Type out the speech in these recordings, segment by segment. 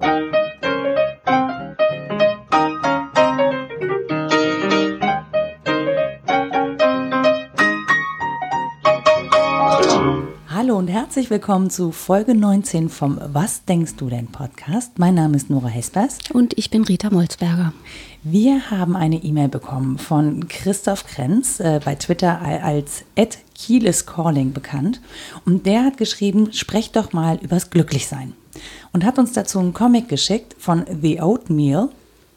Hallo und herzlich willkommen zu Folge 19 vom Was denkst du denn Podcast. Mein Name ist Nora Hespers. Und ich bin Rita Molzberger. Wir haben eine E-Mail bekommen von Christoph Krenz, äh, bei Twitter als Ed Kiel is Calling bekannt. Und der hat geschrieben, sprecht doch mal übers Glücklichsein. Und hat uns dazu einen Comic geschickt von The Oatmeal.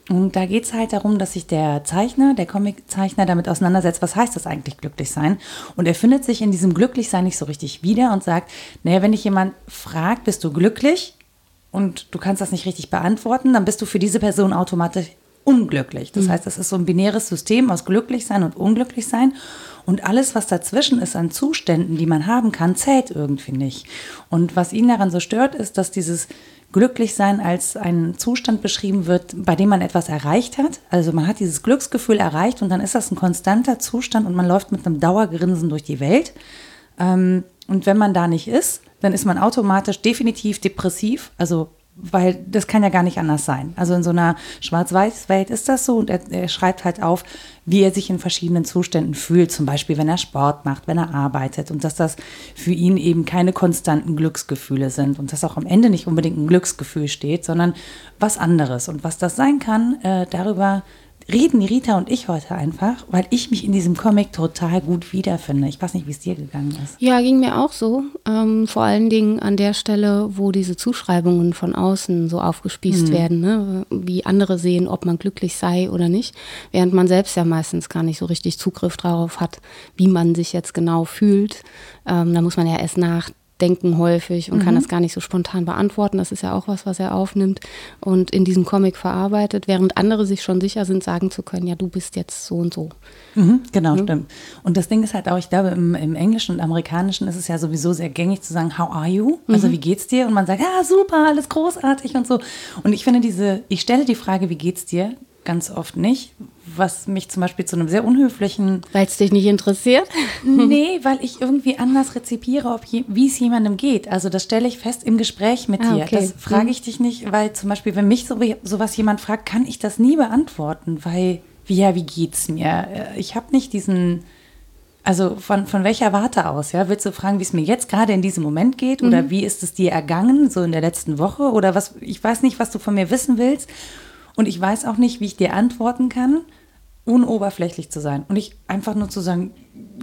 Und da geht es halt darum, dass sich der Zeichner, der Comiczeichner damit auseinandersetzt, was heißt das eigentlich glücklich sein? Und er findet sich in diesem Glücklichsein nicht so richtig wieder und sagt, naja, wenn dich jemand fragt, bist du glücklich und du kannst das nicht richtig beantworten, dann bist du für diese Person automatisch unglücklich. Das mhm. heißt, das ist so ein binäres System aus glücklich sein und unglücklich sein. Und alles, was dazwischen ist an Zuständen, die man haben kann, zählt irgendwie nicht. Und was ihn daran so stört, ist, dass dieses Glücklichsein als ein Zustand beschrieben wird, bei dem man etwas erreicht hat. Also man hat dieses Glücksgefühl erreicht und dann ist das ein konstanter Zustand und man läuft mit einem Dauergrinsen durch die Welt. Ähm, und wenn man da nicht ist, dann ist man automatisch definitiv depressiv, also weil das kann ja gar nicht anders sein. Also in so einer Schwarz-Weiß-Welt ist das so und er, er, schreibt halt auf, wie er sich in verschiedenen Zuständen fühlt, zum Beispiel wenn er Sport macht, wenn er arbeitet und dass das für ihn eben keine konstanten Glücksgefühle sind und dass auch am Ende nicht unbedingt ein Glücksgefühl steht, sondern was anderes. Und was das sein kann, äh, darüber reden Rita und ich heute einfach, weil ich mich in diesem Comic total gut wiederfinde. Ich weiß nicht, wie es dir gegangen ist. Ja, ging mir auch so. Ähm, vor allen Dingen an der Stelle, wo diese Zuschreibungen von außen so aufgespießt mhm. werden, ne? wie andere sehen, ob man glücklich sei oder nicht, während man selbst ja meistens gar nicht so richtig Zugriff darauf hat, wie man sich jetzt genau fühlt. Ähm, da muss man ja erst nachdenken denken häufig und mhm. kann das gar nicht so spontan beantworten. Das ist ja auch was, was er aufnimmt und in diesem Comic verarbeitet, während andere sich schon sicher sind, sagen zu können, ja, du bist jetzt so und so. Mhm, genau, mhm. stimmt. Und das Ding ist halt auch, ich glaube, im, im, Englischen und Amerikanischen ist es ja sowieso sehr gängig zu sagen, how are you? Also mhm. wie geht's dir? Und man sagt, ja, super, alles großartig und so. Und ich finde diese, ich stelle die Frage, wie geht's dir? Ganz oft nicht, was mich zum Beispiel zu einem sehr unhöflichen. Weil es dich nicht interessiert? nee, weil ich irgendwie anders rezipiere, wie es jemandem geht. Also das stelle ich fest im Gespräch mit ah, dir. Okay. Das frage ich dich nicht, weil zum Beispiel, wenn mich so, sowas jemand fragt, kann ich das nie beantworten, weil, wie, ja, wie geht's mir? Äh, ich habe nicht diesen. Also von, von welcher Warte aus, ja? Willst du fragen, wie es mir jetzt gerade in diesem Moment geht? Oder mhm. wie ist es dir ergangen, so in der letzten Woche? Oder was, ich weiß nicht, was du von mir wissen willst. Und ich weiß auch nicht, wie ich dir antworten kann, ohne oberflächlich zu sein. Und ich einfach nur zu sagen,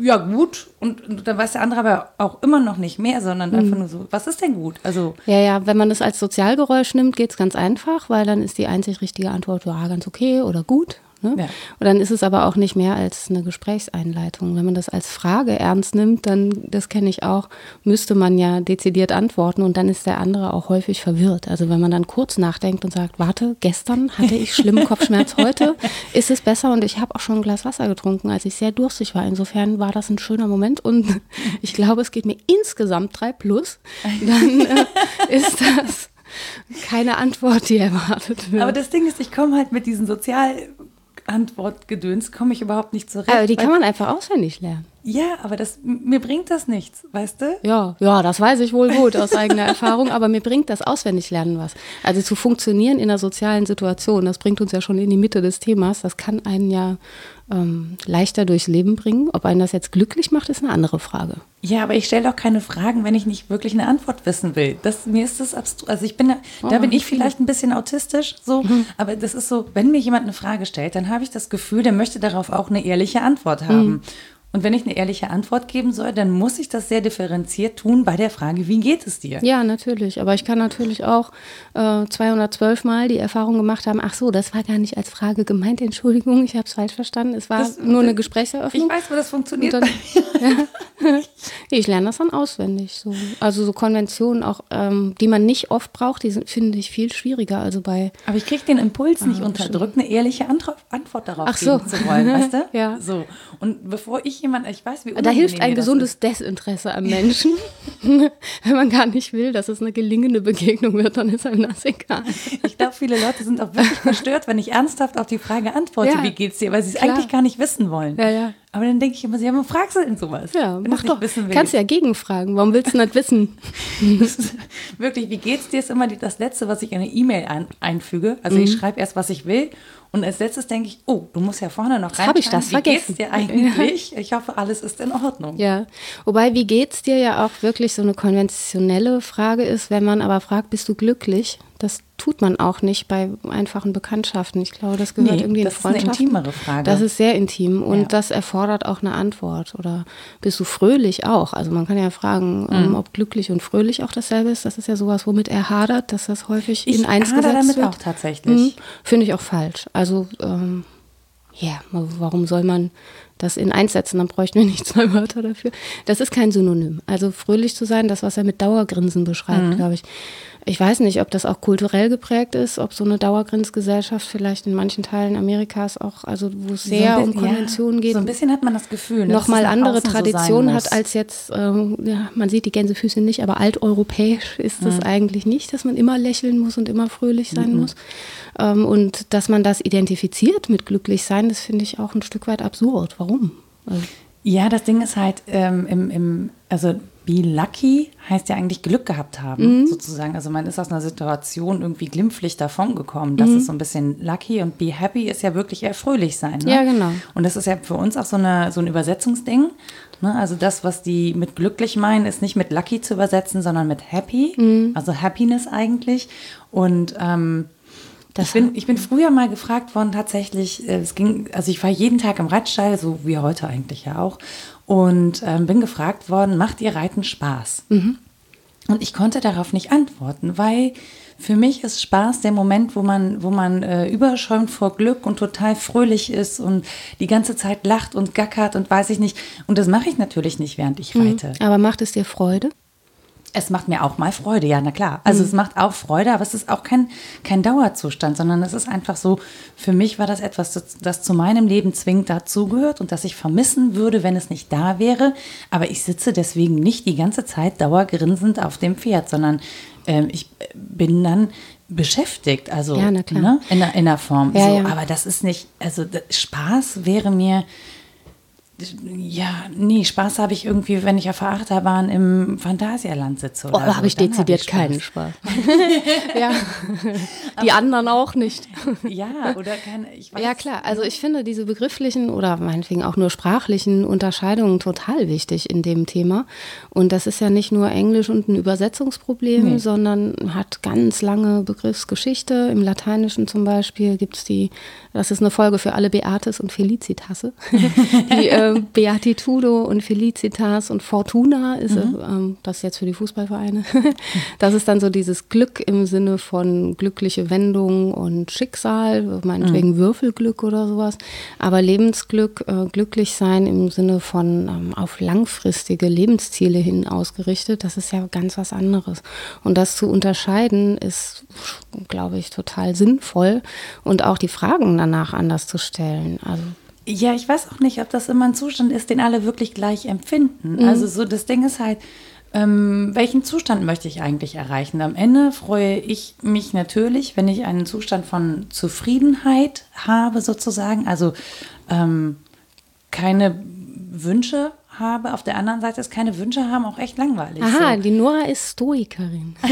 ja gut, und, und dann weiß der andere aber auch immer noch nicht mehr, sondern mhm. einfach nur so, was ist denn gut? Also ja, ja, wenn man das als Sozialgeräusch nimmt, geht es ganz einfach, weil dann ist die einzig richtige Antwort, ja, ganz okay oder gut. Ne? Ja. Und dann ist es aber auch nicht mehr als eine Gesprächseinleitung. Wenn man das als Frage ernst nimmt, dann, das kenne ich auch, müsste man ja dezidiert antworten und dann ist der andere auch häufig verwirrt. Also wenn man dann kurz nachdenkt und sagt, warte, gestern hatte ich schlimmen Kopfschmerz, heute ist es besser und ich habe auch schon ein Glas Wasser getrunken, als ich sehr durstig war. Insofern war das ein schöner Moment und ich glaube, es geht mir insgesamt drei plus. Dann äh, ist das keine Antwort, die erwartet wird. Aber das Ding ist, ich komme halt mit diesen sozial Antwortgedöns komme ich überhaupt nicht zurecht. Aber die kann man einfach auswendig lernen. Ja, aber das, mir bringt das nichts, weißt du? Ja, ja, das weiß ich wohl gut aus eigener Erfahrung, aber mir bringt das Auswendiglernen was. Also zu funktionieren in einer sozialen Situation, das bringt uns ja schon in die Mitte des Themas, das kann einen ja ähm, leichter durchs Leben bringen. Ob einen das jetzt glücklich macht, ist eine andere Frage. Ja, aber ich stelle doch keine Fragen, wenn ich nicht wirklich eine Antwort wissen will. Das, mir ist das abstrus. Also ich bin da, oh, da bin ich vielleicht ein bisschen autistisch, so, mhm. aber das ist so, wenn mir jemand eine Frage stellt, dann habe ich das Gefühl, der möchte darauf auch eine ehrliche Antwort haben. Mhm. Und wenn ich eine ehrliche Antwort geben soll, dann muss ich das sehr differenziert tun bei der Frage, wie geht es dir? Ja, natürlich. Aber ich kann natürlich auch äh, 212 Mal die Erfahrung gemacht haben, ach so, das war gar nicht als Frage gemeint, Entschuldigung, ich habe es falsch verstanden. Es war das, nur eine Gesprächseröffnung. Ich weiß, wo das funktioniert. Dann, ja. ich lerne das dann auswendig. So. Also so Konventionen auch, ähm, die man nicht oft braucht, die sind, finde ich, viel schwieriger. Also bei, Aber ich kriege den Impuls nicht ah, unterdrückt, eine ehrliche Antwort, darauf ach so. zu wollen, weißt du? ja. So. Und bevor ich jemand, ich weiß, wie Da hilft ein gesundes Desinteresse am Menschen. Wenn man gar nicht will, dass es eine gelingende Begegnung wird, dann ist einem das egal. Ich glaube, viele Leute sind auch wirklich verstört, wenn ich ernsthaft auf die Frage antworte, ja, wie geht's dir, weil sie es eigentlich gar nicht wissen wollen. Ja, ja. Aber dann denke ich immer, sie haben fragst du denn sowas? Ja, mach doch. Wissen Kannst du ja gegenfragen. Warum willst du nicht wissen? wirklich, wie geht's dir ist immer das Letzte, was ich in eine E-Mail ein, einfüge. Also mhm. ich schreibe erst, was ich will und als letztes denke ich, oh, du musst ja vorne noch rein. Habe ich das wie vergessen? Wie geht's dir eigentlich? Ich hoffe, alles ist in Ordnung. Ja, wobei, wie geht's dir ja auch wirklich so eine konventionelle Frage ist, wenn man aber fragt, bist du glücklich? Das tut man auch nicht bei einfachen Bekanntschaften. Ich glaube, das gehört nee, irgendwie in das Freundschaft. Das ist eine intimere Frage. Das ist sehr intim und ja. das erfordert auch eine Antwort. Oder bist du fröhlich auch? Also man kann ja fragen, mhm. um, ob glücklich und fröhlich auch dasselbe ist. Das ist ja sowas, womit er hadert, dass das häufig ich in eins gesetzt damit wird. auch tatsächlich. Mhm. Finde ich auch falsch. Also ähm, ja, warum soll man das in eins setzen? Dann bräuchten wir nicht zwei Wörter dafür. Das ist kein Synonym. Also fröhlich zu sein, das, was er mit Dauergrinsen beschreibt, mhm. glaube ich ich weiß nicht, ob das auch kulturell geprägt ist, ob so eine Dauergrenzgesellschaft vielleicht in manchen Teilen Amerikas auch, also wo es sehr so um Konventionen ja, geht. So ein bisschen hat man das Gefühl, ne, nochmal andere Traditionen so hat als jetzt, ähm, ja, man sieht die Gänsefüße nicht, aber alteuropäisch ist es mhm. eigentlich nicht, dass man immer lächeln muss und immer fröhlich sein mhm. muss. Ähm, und dass man das identifiziert mit glücklich sein, das finde ich auch ein Stück weit absurd. Warum? Also, ja, das Ding ist halt ähm, im, im, also Be lucky heißt ja eigentlich Glück gehabt haben, mhm. sozusagen. Also man ist aus einer Situation irgendwie glimpflich davongekommen. Das mhm. ist so ein bisschen lucky und be happy ist ja wirklich eher fröhlich sein. Ne? Ja, genau. Und das ist ja für uns auch so, eine, so ein Übersetzungsding. Ne? Also das, was die mit glücklich meinen, ist nicht mit lucky zu übersetzen, sondern mit happy. Mhm. Also Happiness eigentlich. Und ähm, das ich, bin, ich bin früher mal gefragt worden, tatsächlich, äh, es ging, also ich war jeden Tag im Reitstall, so wie heute eigentlich ja auch, und ähm, bin gefragt worden, macht ihr Reiten Spaß? Mhm. Und ich konnte darauf nicht antworten, weil für mich ist Spaß der Moment, wo man, wo man äh, überschäumt vor Glück und total fröhlich ist und die ganze Zeit lacht und gackert und weiß ich nicht. Und das mache ich natürlich nicht, während ich mhm. reite. Aber macht es dir Freude? Es macht mir auch mal Freude, ja, na klar. Also mhm. es macht auch Freude, aber es ist auch kein, kein Dauerzustand, sondern es ist einfach so, für mich war das etwas, das, das zu meinem Leben zwingend dazugehört und das ich vermissen würde, wenn es nicht da wäre. Aber ich sitze deswegen nicht die ganze Zeit dauergrinsend auf dem Pferd, sondern ähm, ich bin dann beschäftigt, also ja, ne, in, in der Form. Ja, so, ja. Aber das ist nicht, also Spaß wäre mir ja, nee, Spaß habe ich irgendwie, wenn ich auf der Achterbahn im Phantasialand sitze. Oder oh, so, habe ich dezidiert hab ich keinen Spaß. ja, die Aber, anderen auch nicht. ja, oder keine, ich weiß. Ja, klar. Also ich finde diese begrifflichen oder meinetwegen auch nur sprachlichen Unterscheidungen total wichtig in dem Thema. Und das ist ja nicht nur Englisch und ein Übersetzungsproblem, nee. sondern hat ganz lange Begriffsgeschichte. Im Lateinischen zum Beispiel gibt es die, das ist eine Folge für alle Beates und Felicitasse. die äh, Beatitudo und Felicitas und Fortuna ist mhm. ähm, das jetzt für die Fußballvereine. das ist dann so dieses Glück im Sinne von glückliche Wendung und Schicksal, meinetwegen mhm. Würfelglück oder sowas. Aber Lebensglück, äh, glücklich sein im Sinne von ähm, auf langfristige Lebensziele hin ausgerichtet, das ist ja ganz was anderes. Und das zu unterscheiden ist, glaube ich, total sinnvoll und auch die Fragen danach anders zu stellen. Also ja, ich weiß auch nicht, ob das immer ein Zustand ist, den alle wirklich gleich empfinden. Mhm. Also so das Ding ist halt, ähm, welchen Zustand möchte ich eigentlich erreichen? Am Ende freue ich mich natürlich, wenn ich einen Zustand von Zufriedenheit habe, sozusagen. Also ähm, keine Wünsche habe. Auf der anderen Seite ist keine Wünsche haben auch echt langweilig. Aha, so. die Nora ist Stoikerin.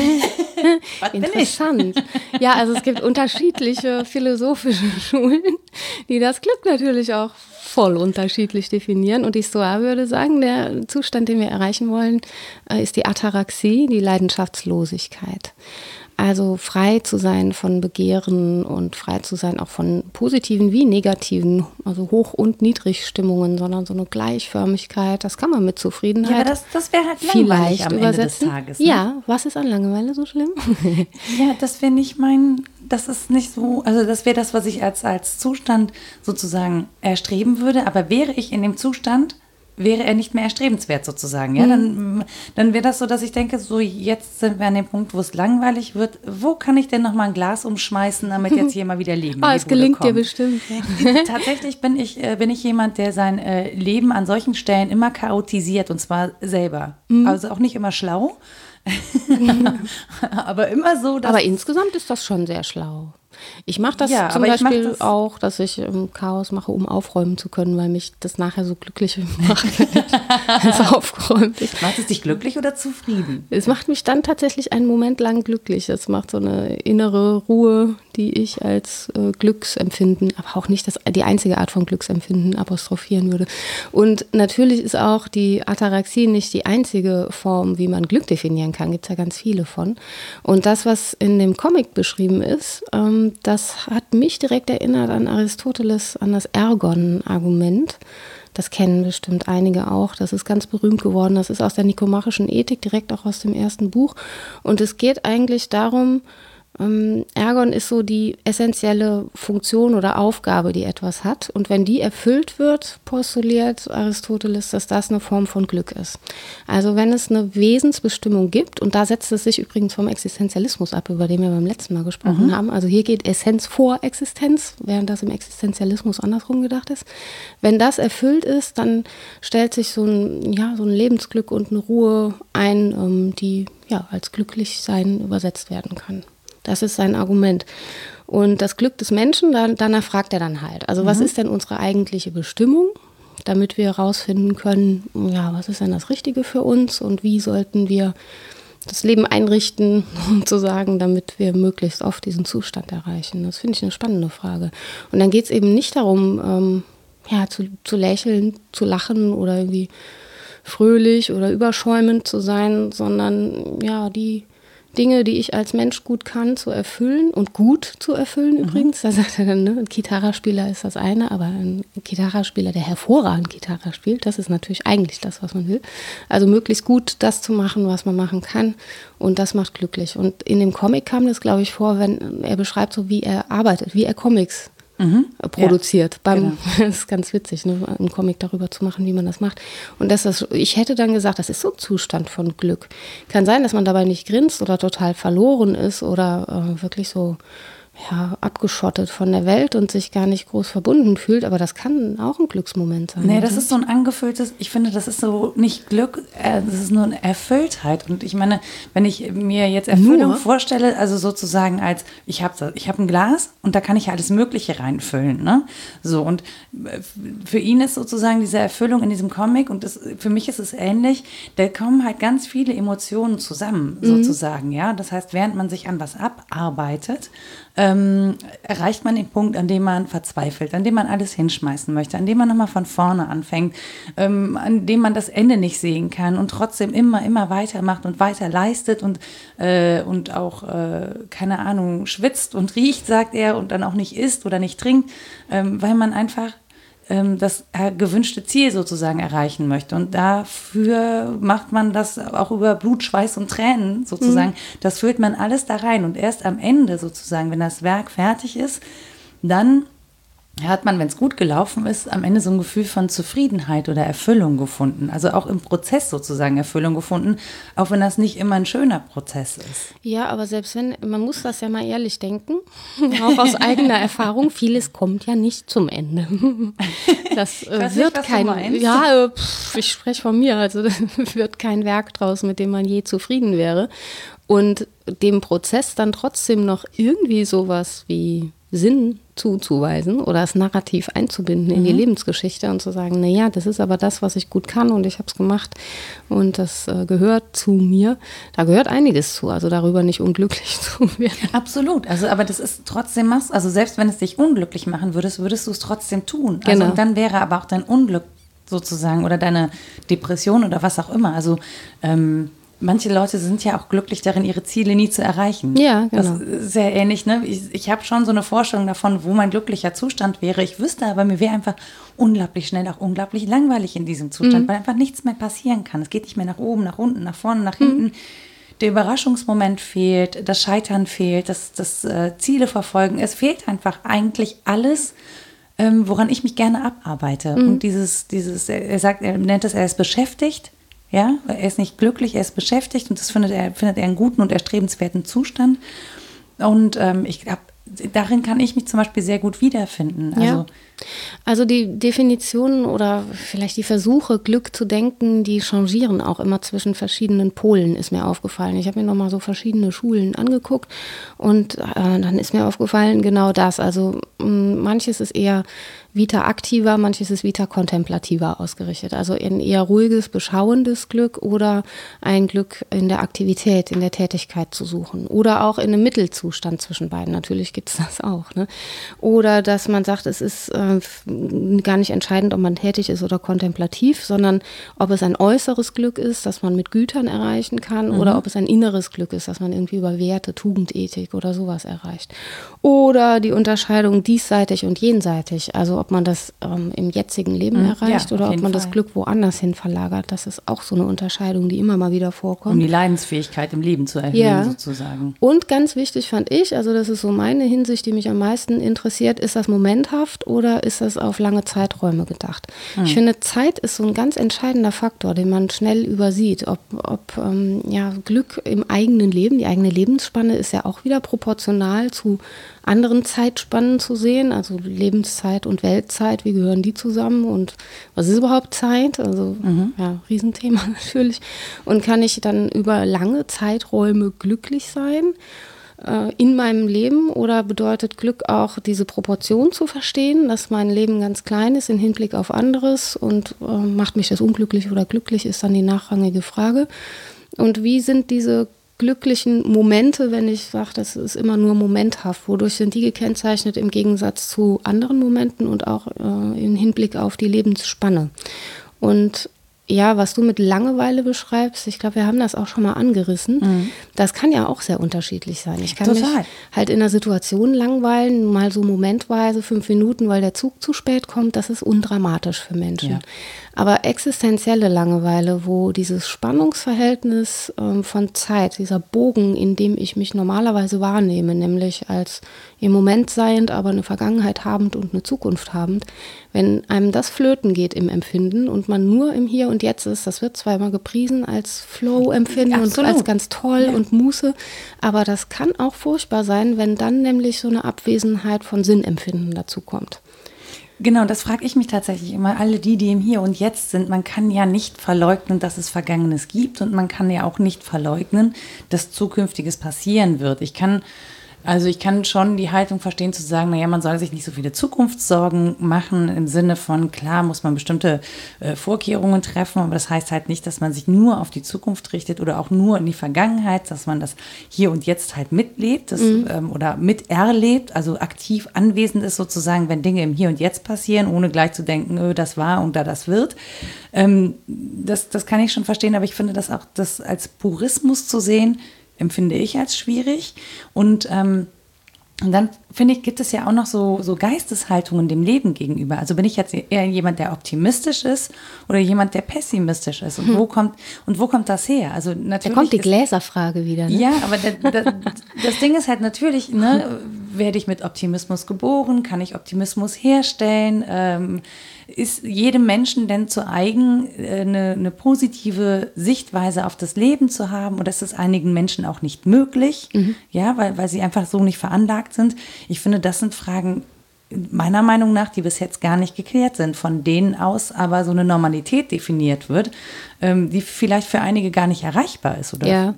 Interessant. ja, also es gibt unterschiedliche philosophische Schulen, die das Glück natürlich auch voll unterschiedlich definieren. Und die Stoa würde sagen, der Zustand, den wir erreichen wollen, äh, ist die Ataraxie, die Leidenschaftslosigkeit. Also frei zu sein von Begehren und frei zu sein auch von positiven wie negativen, also Hoch- und Niedrigstimmungen, sondern so eine Gleichförmigkeit, das kann man mit Zufriedenheit. Ja, aber das, das wäre halt vielleicht am übersetzen. Ende des Tages. Ne? Ja, was ist an Langeweile so schlimm? ja, das wäre nicht mein, das ist nicht so, also das wäre das, was ich als, als Zustand sozusagen erstreben würde, aber wäre ich in dem Zustand, wäre er nicht mehr erstrebenswert sozusagen. Ja, mhm. dann, dann wäre das so, dass ich denke, so jetzt sind wir an dem Punkt, wo es langweilig wird. Wo kann ich denn noch mal ein Glas umschmeißen, damit jetzt hier mal wieder Leben? oh, es gelingt kommt? dir bestimmt. Tatsächlich bin ich, äh, bin ich jemand, der sein äh, Leben an solchen Stellen immer chaotisiert und zwar selber. Mhm. Also auch nicht immer schlau. aber immer so. aber insgesamt ist das schon sehr schlau. Ich mache das ja, zum Beispiel das auch, dass ich Chaos mache, um aufräumen zu können, weil mich das nachher so glücklich macht, wenn es aufgeräumt ist. Macht es dich glücklich oder zufrieden? Es macht mich dann tatsächlich einen Moment lang glücklich. Es macht so eine innere Ruhe, die ich als äh, Glücksempfinden, aber auch nicht das, die einzige Art von Glücksempfinden apostrophieren würde. Und natürlich ist auch die Ataraxie nicht die einzige Form, wie man Glück definieren kann. Gibt es ja ganz viele von. Und das, was in dem Comic beschrieben ist, ähm, das hat mich direkt erinnert an Aristoteles, an das Ergon-Argument. Das kennen bestimmt einige auch. Das ist ganz berühmt geworden. Das ist aus der Nikomachischen Ethik, direkt auch aus dem ersten Buch. Und es geht eigentlich darum, ähm, Ergon ist so die essentielle Funktion oder Aufgabe, die etwas hat. Und wenn die erfüllt wird, postuliert Aristoteles, dass das eine Form von Glück ist. Also wenn es eine Wesensbestimmung gibt, und da setzt es sich übrigens vom Existenzialismus ab, über den wir beim letzten Mal gesprochen mhm. haben. Also hier geht Essenz vor Existenz, während das im Existenzialismus andersrum gedacht ist. Wenn das erfüllt ist, dann stellt sich so ein, ja, so ein Lebensglück und eine Ruhe ein, ähm, die ja, als glücklich sein übersetzt werden kann. Das ist sein Argument. Und das Glück des Menschen, danach fragt er dann halt. Also, mhm. was ist denn unsere eigentliche Bestimmung, damit wir herausfinden können, ja, was ist denn das Richtige für uns und wie sollten wir das Leben einrichten, sozusagen, damit wir möglichst oft diesen Zustand erreichen? Das finde ich eine spannende Frage. Und dann geht es eben nicht darum, ähm, ja, zu, zu lächeln, zu lachen oder irgendwie fröhlich oder überschäumend zu sein, sondern ja, die Dinge, die ich als Mensch gut kann, zu erfüllen und gut zu erfüllen mhm. übrigens. Da sagt er dann, ne, ein Gitarrespieler ist das eine, aber ein Gitarrespieler, der hervorragend Gitarre spielt, das ist natürlich eigentlich das, was man will. Also möglichst gut das zu machen, was man machen kann und das macht glücklich. Und in dem Comic kam das, glaube ich, vor, wenn er beschreibt so, wie er arbeitet, wie er Comics mhm. produziert. Ja, Beim, genau. Das ist ganz witzig, ne, einen Comic darüber zu machen, wie man das macht. Und das ist, ich hätte dann gesagt, das ist so ein Zustand von Glück. Kann sein, dass man dabei nicht grinst oder total verloren ist oder äh, wirklich so ja, abgeschottet von der Welt und sich gar nicht groß verbunden fühlt, aber das kann auch ein Glücksmoment sein. Nee, das ist so ein angefülltes, ich finde, das ist so nicht Glück, äh, das ist nur eine Erfülltheit. Und ich meine, wenn ich mir jetzt Erfüllung nur? vorstelle, also sozusagen als, ich habe ich hab ein Glas und da kann ich alles Mögliche reinfüllen. Ne? So, und äh, für ihn ist sozusagen diese Erfüllung in diesem Comic, und das, für mich ist es ähnlich, da kommen halt ganz viele Emotionen zusammen, mhm. sozusagen. Ja, das heißt, während man sich an was abarbeitet, ähm, erreicht man den Punkt, an dem man verzweifelt, an dem man alles hinschmeißen möchte, an dem man nochmal von vorne anfängt, ähm, an dem man das Ende nicht sehen kann und trotzdem immer, immer weitermacht und weiter leistet und, äh, und auch, äh, keine Ahnung, schwitzt und riecht, sagt er, und dann auch nicht isst oder nicht trinkt, ähm, weil man einfach das gewünschte Ziel sozusagen erreichen möchte. Und dafür macht man das auch über Blut, Schweiß und Tränen sozusagen. Mhm. Das führt man alles da rein. Und erst am Ende sozusagen, wenn das Werk fertig ist, dann hat man, wenn es gut gelaufen ist, am Ende so ein Gefühl von Zufriedenheit oder Erfüllung gefunden. Also auch im Prozess sozusagen Erfüllung gefunden, auch wenn das nicht immer ein schöner Prozess ist. Ja, aber selbst wenn, man muss das ja mal ehrlich denken, auch aus eigener Erfahrung, vieles kommt ja nicht zum Ende. Das äh, wird nicht, kein, ja, äh, pff, ich spreche von mir, also wird kein Werk draus, mit dem man je zufrieden wäre. Und dem Prozess dann trotzdem noch irgendwie sowas wie Sinn zuzuweisen oder das Narrativ einzubinden mhm. in die mhm. Lebensgeschichte und zu sagen, naja, das ist aber das, was ich gut kann und ich habe es gemacht und das äh, gehört zu mir. Da gehört einiges zu, also darüber nicht unglücklich zu werden. Absolut, also aber das ist trotzdem machst, also selbst wenn es dich unglücklich machen würdest, würdest du es trotzdem tun. Also genau. und dann wäre aber auch dein Unglück sozusagen oder deine Depression oder was auch immer. Also ähm, manche Leute sind ja auch glücklich darin, ihre Ziele nie zu erreichen. Ja, genau. Das ist sehr ähnlich. Ne? Ich, ich habe schon so eine Vorstellung davon, wo mein glücklicher Zustand wäre. Ich wüsste aber, mir wäre einfach unglaublich schnell auch unglaublich langweilig in diesem Zustand, mhm. weil einfach nichts mehr passieren kann. Es geht nicht mehr nach oben, nach unten, nach vorne, nach hinten. Mhm. Der Überraschungsmoment fehlt, das Scheitern fehlt, das, das äh, Ziele verfolgen. Es fehlt einfach eigentlich alles, ähm, woran ich mich gerne abarbeite. Mhm. Und dieses, dieses, er sagt, er nennt es, er ist beschäftigt. Ja, er ist nicht glücklich, er ist beschäftigt und das findet er, findet er einen guten und erstrebenswerten Zustand. Und ähm, ich glaube, darin kann ich mich zum Beispiel sehr gut wiederfinden. Also, ja. also die Definitionen oder vielleicht die Versuche, Glück zu denken, die changieren auch immer zwischen verschiedenen Polen, ist mir aufgefallen. Ich habe mir nochmal so verschiedene Schulen angeguckt und äh, dann ist mir aufgefallen, genau das. Also manches ist eher Vita aktiver, manches ist Vita kontemplativer ausgerichtet. Also ein eher ruhiges, beschauendes Glück oder ein Glück in der Aktivität, in der Tätigkeit zu suchen. Oder auch in einem Mittelzustand zwischen beiden. Natürlich gibt es das auch. Ne? Oder dass man sagt, es ist äh, gar nicht entscheidend, ob man tätig ist oder kontemplativ, sondern ob es ein äußeres Glück ist, das man mit Gütern erreichen kann, mhm. oder ob es ein inneres Glück ist, das man irgendwie über Werte, Tugendethik oder sowas erreicht. Oder die Unterscheidung diesseitig und jenseitig. Also ob man das ähm, im jetzigen Leben mhm, erreicht ja, oder ob man Fall. das Glück woanders hin verlagert. Das ist auch so eine Unterscheidung, die immer mal wieder vorkommt. Um die Leidensfähigkeit im Leben zu erhöhen, ja. sozusagen. Und ganz wichtig fand ich, also das ist so meine Hinsicht, die mich am meisten interessiert, ist das momenthaft oder ist das auf lange Zeiträume gedacht? Mhm. Ich finde, Zeit ist so ein ganz entscheidender Faktor, den man schnell übersieht. Ob, ob ähm, ja, Glück im eigenen Leben, die eigene Lebensspanne ist ja auch wieder proportional zu anderen Zeitspannen zu sehen, also Lebenszeit und Weltzeit, wie gehören die zusammen und was ist überhaupt Zeit? Also mhm. ja, Riesenthema natürlich. Und kann ich dann über lange Zeiträume glücklich sein? Äh, in meinem Leben oder bedeutet Glück auch diese Proportion zu verstehen, dass mein Leben ganz klein ist im Hinblick auf anderes und äh, macht mich das unglücklich oder glücklich, ist dann die nachrangige Frage. Und wie sind diese glücklichen Momente, wenn ich sage, das ist immer nur momenthaft. Wodurch sind die gekennzeichnet im Gegensatz zu anderen Momenten und auch äh, im Hinblick auf die Lebensspanne? Und ja, was du mit Langeweile beschreibst, ich glaube, wir haben das auch schon mal angerissen. Mhm. Das kann ja auch sehr unterschiedlich sein. Ich kann Total. mich halt in einer Situation langweilen, mal so momentweise fünf Minuten, weil der Zug zu spät kommt. Das ist undramatisch für Menschen. Ja. Aber existenzielle Langeweile, wo dieses Spannungsverhältnis ähm, von Zeit, dieser Bogen, in dem ich mich normalerweise wahrnehme, nämlich als im Moment seiend, aber eine Vergangenheit habend und eine Zukunft habend, wenn einem das flöten geht im Empfinden und man nur im Hier und Jetzt ist, das wird zwar immer gepriesen als Flow-Empfinden und als ganz toll ja. und Muße, aber das kann auch furchtbar sein, wenn dann nämlich so eine Abwesenheit von Sinnempfinden dazu kommt. Genau, das frage ich mich tatsächlich immer. Alle die, die im Hier und Jetzt sind, man kann ja nicht verleugnen, dass es Vergangenes gibt und man kann ja auch nicht verleugnen, dass Zukünftiges passieren wird. Ich kann also ich kann schon die Haltung verstehen zu sagen, naja, man soll sich nicht so viele Zukunftssorgen machen im Sinne von, klar muss man bestimmte äh, Vorkehrungen treffen, aber das heißt halt nicht, dass man sich nur auf die Zukunft richtet oder auch nur in die Vergangenheit, dass man das hier und jetzt halt mitlebt das, mhm. ähm, oder miterlebt, also aktiv anwesend ist sozusagen, wenn Dinge im Hier und Jetzt passieren, ohne gleich zu denken, öh, das war und da das wird. Ähm, das, das kann ich schon verstehen, aber ich finde das auch das als Purismus zu sehen, empfinde ich als schwierig. Und ähm, und dann finde ich, gibt es ja auch noch so, so Geisteshaltungen dem Leben gegenüber. Also bin ich jetzt eher jemand, der optimistisch ist oder jemand, der pessimistisch ist? Und hm. wo kommt, und wo kommt das her? Also natürlich. Da kommt die Gläserfrage wieder. Ne? Ja, aber der, der, das Ding ist halt natürlich, ne, werde ich mit Optimismus geboren? Kann ich Optimismus herstellen? Ähm, ist jedem Menschen denn zu eigen, äh, eine, eine, positive Sichtweise auf das Leben zu haben? Oder ist es einigen Menschen auch nicht möglich? Mhm. Ja, weil, weil sie einfach so nicht veranlagt sind. Ich finde, das sind Fragen, meiner Meinung nach, die bis jetzt gar nicht geklärt sind, von denen aus aber so eine Normalität definiert wird, ähm, die vielleicht für einige gar nicht erreichbar ist, oder? Ja,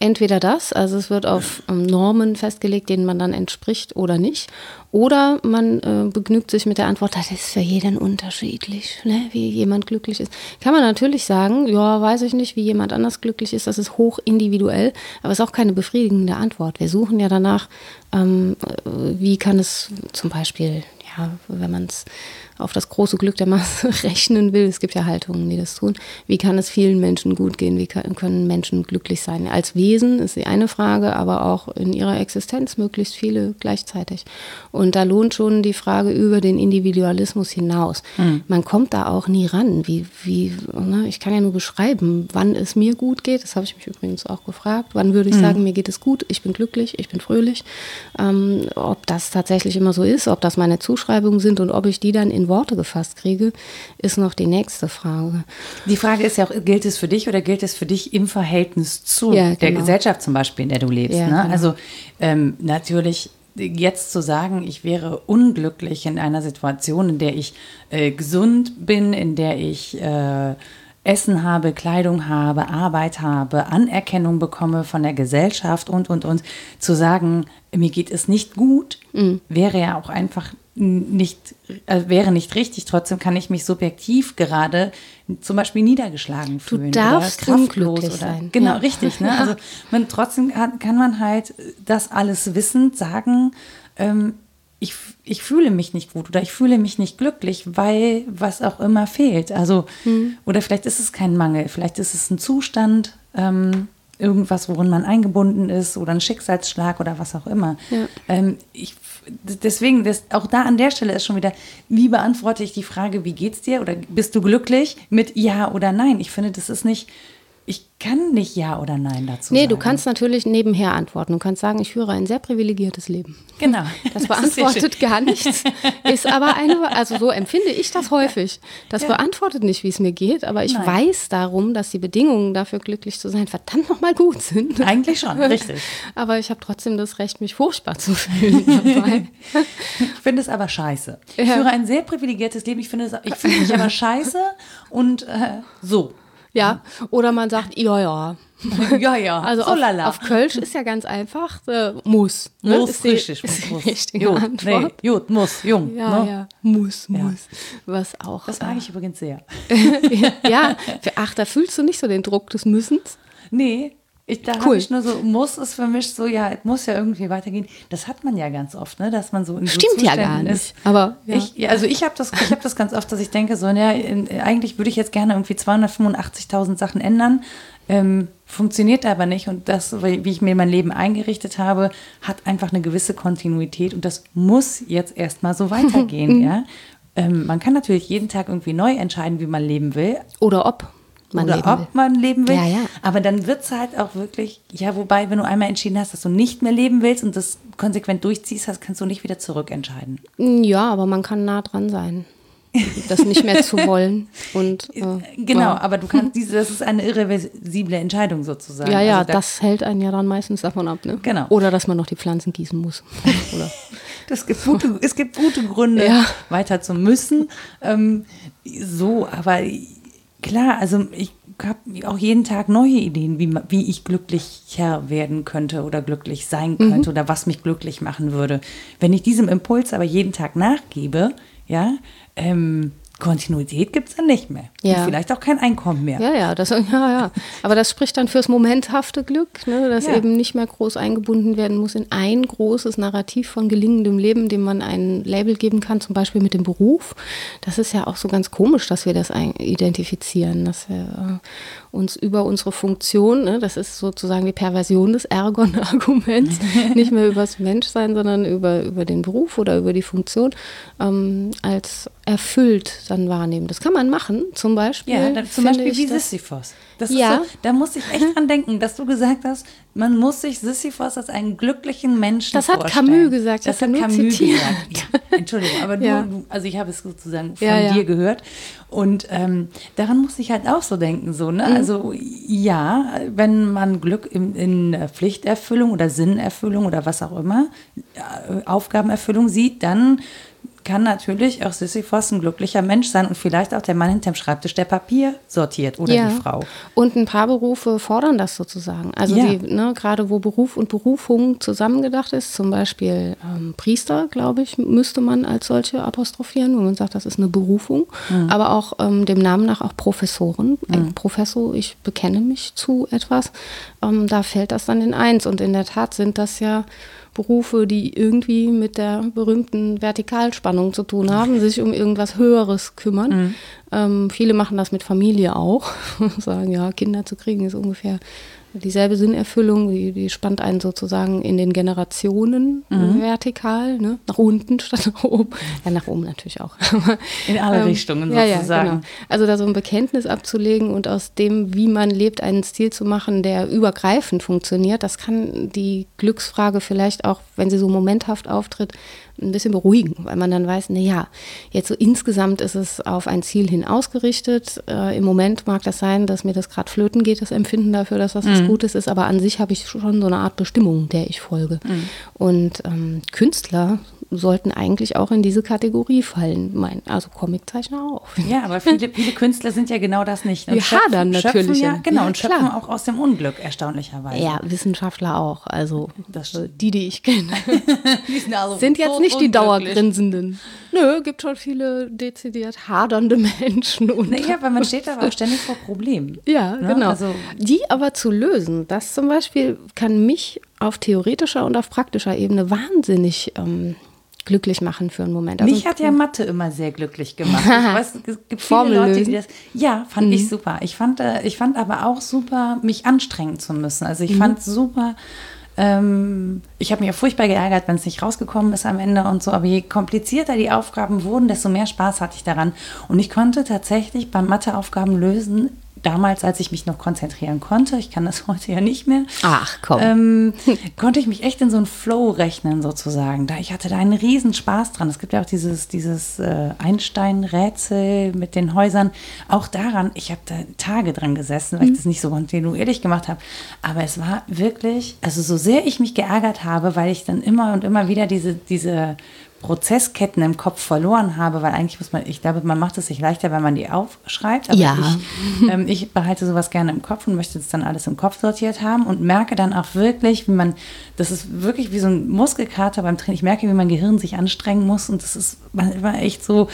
Entweder das, also es wird auf ähm, Normen festgelegt, denen man dann entspricht oder nicht. Oder man äh, begnügt sich mit der Antwort, das ist für jeden unterschiedlich, ne, wie jemand glücklich ist. Kann man natürlich sagen, ja, weiß ich nicht, wie jemand anders glücklich ist, das ist hoch individuell, aber es ist auch keine befriedigende Antwort. Wir suchen ja danach, ähm, wie kann es zum Beispiel, ja, wenn man es auf das große Glück der Masse rechnen will, es gibt ja Haltungen, die das tun, wie kann es vielen Menschen gut gehen, wie können Menschen glücklich sein? Als Wesen ist die eine Frage, aber auch in ihrer Existenz möglichst viele gleichzeitig. Und da lohnt schon die Frage über den Individualismus hinaus. Mhm. Man kommt da auch nie ran. Wie, wie, ne? Ich kann ja nur beschreiben, wann es mir gut geht. Das habe ich mich übrigens auch gefragt. Wann würde ich mhm. sagen, mir geht es gut, ich bin glücklich, ich bin fröhlich. Ähm, ob das tatsächlich immer so ist, ob das meine Zuschreibungen sind und ob ich die dann in Worte gefasst kriege, ist noch die nächste Frage. Die Frage ist ja auch, gilt es für dich oder gilt es für dich im Verhältnis zu ja, genau. der Gesellschaft zum Beispiel, in der du lebst? Ja, ne? genau. Also ähm, natürlich jetzt zu sagen, ich wäre unglücklich in einer Situation, in der ich äh, gesund bin, in der ich äh, Essen habe, Kleidung habe, Arbeit habe, Anerkennung bekomme von der Gesellschaft und, und, und, zu sagen, mir geht es nicht gut, mhm. wäre ja auch einfach nicht, äh, wäre nicht richtig. Trotzdem kann ich mich subjektiv gerade zum Beispiel niedergeschlagen fühlen. Du darfst oder kraftlos oder, sein. Genau, ja. richtig. Ne? Also man, trotzdem kann, kann, man halt das alles wissend sagen, ähm, ich, ich fühle mich nicht gut oder ich fühle mich nicht glücklich, weil was auch immer fehlt. Also, mhm. oder vielleicht ist es kein Mangel, vielleicht ist es ein Zustand, ähm, irgendwas, worin man eingebunden ist oder ein Schicksalsschlag oder was auch immer. Ja. Ähm, ich, deswegen, das, auch da an der Stelle ist schon wieder, wie beantworte ich die Frage, wie geht's dir oder bist du glücklich mit Ja oder Nein? Ich finde, das ist nicht ich kann nicht Ja oder Nein dazu nee, sagen. du kannst natürlich nebenher antworten. Du kannst sagen, ich führe ein sehr privilegiertes Leben. Genau. Das beantwortet gar nichts. Ist aber eine, also so empfinde ich das häufig. Das ja. beantwortet nicht, wie es mir geht, aber ich Nein. weiß darum, dass die Bedingungen dafür glücklich zu sein verdammt nochmal gut sind. Eigentlich schon, richtig. aber ich habe trotzdem das Recht, mich furchtbar zu fühlen ich finde es aber scheiße. Ich ja. führe ein sehr privilegiertes Leben. Ich finde es ich finde mich aber scheiße und äh, so. Ja, oder man sagt, ja, ja. ja, ja. Also so auf, auf, Kölsch ist ja ganz einfach, äh, muss. Ne? Muss, ist richtig, die, ist muss. richtige Jut, Antwort. Nee, gut, muss, jung. Ja, ne? ja, muss, muss. Ja. Was auch. Das mag ich übrigens sehr. ja, ach, da fühlst du nicht so den Druck des Müssens. Nee, ich, da cool. ich nur so, muss es für mich so, ja, es muss ja irgendwie weitergehen. Das hat man ja ganz oft, ne, dass man so in so Stimmt Zuständen ja gar nicht. Ist. Aber ja. ich, also ich habe das, ich habe das ganz oft, dass ich denke, so, ja, eigentlich würde ich jetzt gerne irgendwie 285.000 Sachen ändern. Ähm, funktioniert aber nicht und das, wie ich mir mein Leben eingerichtet habe, hat einfach eine gewisse Kontinuität und das muss jetzt erstmal so weitergehen, ja. Ähm, man kann natürlich jeden Tag irgendwie neu entscheiden, wie man leben will. Oder ob man oder leben ob will. man leben will. Ja, ja. Aber dann wird es halt auch wirklich, ja, wobei, wenn du einmal entschieden hast, dass du nicht mehr leben willst und das konsequent durchziehst, hast, kannst du nicht wieder zurückentscheiden. Ja, aber man kann nah dran sein. das nicht mehr zu wollen. Und, äh, genau, ja. aber du kannst diese, das ist eine irreversible Entscheidung sozusagen. Ja, ja, also da, das hält einen ja dann meistens davon ab. Ne? Genau. Oder dass man noch die Pflanzen gießen muss. Oder? das gibt gute, es gibt gute Gründe, ja. weiter zu müssen. Ähm, so, aber Klar, also ich habe auch jeden Tag neue Ideen, wie, wie ich glücklicher werden könnte oder glücklich sein mhm. könnte mhm. oder was mich glücklich machen würde. Wenn ich diesem Impuls aber jeden Tag nachgebe, ja, ähm, Kontinuität gibt es dann nicht mehr. Ja. Und vielleicht auch kein Einkommen mehr. Ja, ja, das, ja, ja. Aber das spricht dann fürs momenthafte Glück, ne, dass ja. eben nicht mehr groß eingebunden werden muss in ein großes Narrativ von gelingendem Leben, dem man ein Label geben kann, zum Beispiel mit dem Beruf. Das ist ja auch so ganz komisch, dass wir das identifizieren, dass wir äh, uns über unsere Funktion, ne, das ist sozusagen die Perversion des Ergon-Arguments, nicht mehr über das Menschsein, sondern über, über den Beruf oder über die Funktion, ähm, als erfüllt dann wahrnehmen. Das kann man machen, zum Beispiel. Ja, dann, zum Beispiel wie Sisyphos. Das ja. So, da muss ich echt dran denken, dass du gesagt hast, man muss sich Sisyphos als einen glücklichen Menschen das vorstellen. Das hat Camus gesagt. Das, das hat Camus zitiert. gesagt. Ja, Entschuldigung, aber ja. du, also ich habe es sozusagen von ja, dir gehört. Und ähm, daran muss ich halt auch so denken. So, ne? Mhm. Also ja, wenn man Glück in, in Pflichterfüllung oder Sinnerfüllung oder was auch immer, äh, Aufgabenerfüllung sieht, dann kann natürlich auch Sisyphos ein glücklicher Mensch sein und vielleicht auch der Mann hinterm Schreibtisch, der Papier sortiert oder ja. die Frau. Und ein paar Berufe fordern das sozusagen. Also ja. ne, gerade wo Beruf und Berufung zusammengedacht ist, zum Beispiel ähm, Priester, glaube ich, müsste man als solche apostrophieren, wo man sagt, das ist eine Berufung. Mhm. Aber auch ähm, dem Namen nach auch Professoren. Mhm. Ein Professor, ich bekenne mich zu etwas. Ähm, da fällt das dann in eins. Und in der Tat sind das ja Berufe, die irgendwie mit der berühmten Vertikalspannung zu tun haben, sich um irgendwas Höheres kümmern. Mhm. Ähm, viele machen das mit Familie auch, sagen, ja, Kinder zu kriegen ist ungefähr dieselbe Sinnerfüllung, die, die spannt einen sozusagen in den Generationen mhm. vertikal, ne? nach unten statt nach oben. Ja, nach oben natürlich auch. in alle ähm, Richtungen sozusagen. Ja, ja, genau. Also da so ein Bekenntnis abzulegen und aus dem, wie man lebt, einen Stil zu machen, der übergreifend funktioniert, das kann die Glücksfrage vielleicht auch wenn sie so momenthaft auftritt, ein bisschen beruhigen, weil man dann weiß, naja, jetzt so insgesamt ist es auf ein Ziel hin ausgerichtet. Äh, Im Moment mag das sein, dass mir das gerade flöten geht, das Empfinden dafür, dass das mhm. was Gutes ist, aber an sich habe ich schon so eine Art Bestimmung, der ich folge. Mhm. Und ähm, Künstler sollten eigentlich auch in diese Kategorie fallen. Mein, also Comiczeichner auch. Ja, aber viele, viele Künstler sind ja genau das nicht. Und Wir schöpfen, hadern natürlich. Ja, genau, ja, und schöpfen klar. auch aus dem Unglück, erstaunlicherweise. Ja, Wissenschaftler auch. Also die, die ich kenne, die also sind jetzt nicht die Dauergrinsenden. Nö, gibt schon viele dezidiert hadernde Menschen. Und naja, weil man steht aber auch ständig vor Problemen. Ja, ne? genau. Also, die aber zu lösen, das zum Beispiel kann mich auf theoretischer und auf praktischer Ebene wahnsinnig ähm, glücklich machen für einen Moment. Also, Mich hat ja Mathe immer sehr glücklich gemacht. Weiß, es gibt viele Leute, die das. Ja, fand mhm. ich super. Ich fand, äh, ich fand aber auch super, mich anstrengen zu müssen. Also ich mhm. fand super. Ähm, ich habe mich ja furchtbar geärgert, wenn es nicht rausgekommen ist am Ende und so. Aber je komplizierter die Aufgaben wurden, desto mehr Spaß hatte ich daran. Und ich konnte tatsächlich beim Matheaufgaben lösen damals, als ich mich noch konzentrieren konnte, ich kann das heute ja nicht mehr. Ach komm. Ähm, konnte ich mich echt in so einen Flow rechnen sozusagen. Da ich hatte da einen riesen Spaß dran. Es gibt ja auch dieses, dieses äh, Einstein-Rätsel mit den Häusern. Auch daran, ich habe da Tage dran gesessen, weil mhm. ich das nicht so kontinuierlich gemacht habe. Aber es war wirklich, also so sehr ich mich geärgert habe, weil ich dann immer und immer wieder diese, diese Prozessketten im Kopf verloren habe, weil eigentlich muss man, ich glaube, man macht es sich leichter, wenn man die aufschreibt. Aber ja. ich, ähm, ich behalte sowas gerne im Kopf und möchte es dann alles im Kopf sortiert haben und merke dann auch wirklich, wie man, das ist wirklich wie so ein Muskelkater beim Training. Ich merke, wie mein Gehirn sich anstrengen muss und das ist manchmal echt so,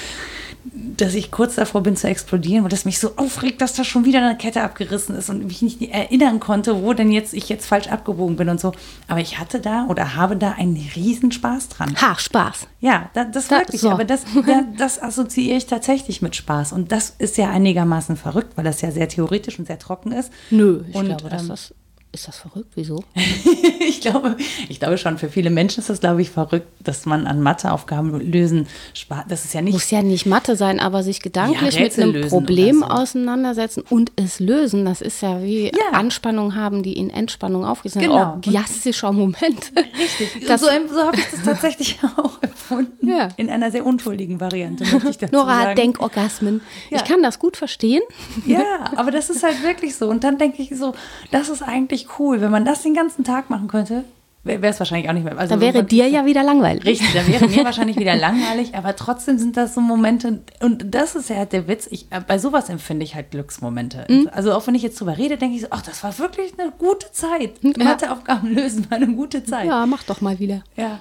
dass ich kurz davor bin zu explodieren, weil das mich so aufregt, dass da schon wieder eine Kette abgerissen ist und mich nicht erinnern konnte, wo denn jetzt ich jetzt falsch abgebogen bin und so. Aber ich hatte da oder habe da einen riesen Spaß dran. Ha, Spaß. Ja, da, das da, wirklich. So. Aber das, da, das assoziiere ich tatsächlich mit Spaß. Und das ist ja einigermaßen verrückt, weil das ja sehr theoretisch und sehr trocken ist. Nö, ich und, glaube, dass ähm, das ist das verrückt? Wieso? ich, glaube, ich glaube schon, für viele Menschen ist das, glaube ich, verrückt, dass man an Matheaufgaben lösen spart. Das ist ja nicht. Muss ja nicht Mathe sein, aber sich gedanklich ja, mit einem Problem so. auseinandersetzen und es lösen. Das ist ja wie ja. Anspannung haben, die in Entspannung aufgeht. Genau. ein orgiastischer Moment. Richtig. Das, so, so habe ich das tatsächlich auch empfunden. Ja. In einer sehr unschuldigen Variante, möchte ich dazu Nora sagen. hat Denkorgasmen. Ich kann das gut verstehen. Ja, aber das ist halt wirklich so. Und dann denke ich so, das ist eigentlich richtig cool. Wenn man das den ganzen Tag machen könnte, wäre es wahrscheinlich auch nicht mehr. Also dann wäre dir ja wieder langweilig. Richtig, dann wäre mir wahrscheinlich wieder langweilig, aber trotzdem sind das so Momente, und das ist ja halt der Witz, ich, bei sowas empfinde ich halt Glücksmomente. Mhm. Also auch wenn ich jetzt drüber rede, denke ich so, ach, das war wirklich eine gute Zeit. Ja. Matheaufgaben lösen war eine gute Zeit. Ja, mach doch mal wieder. Ja.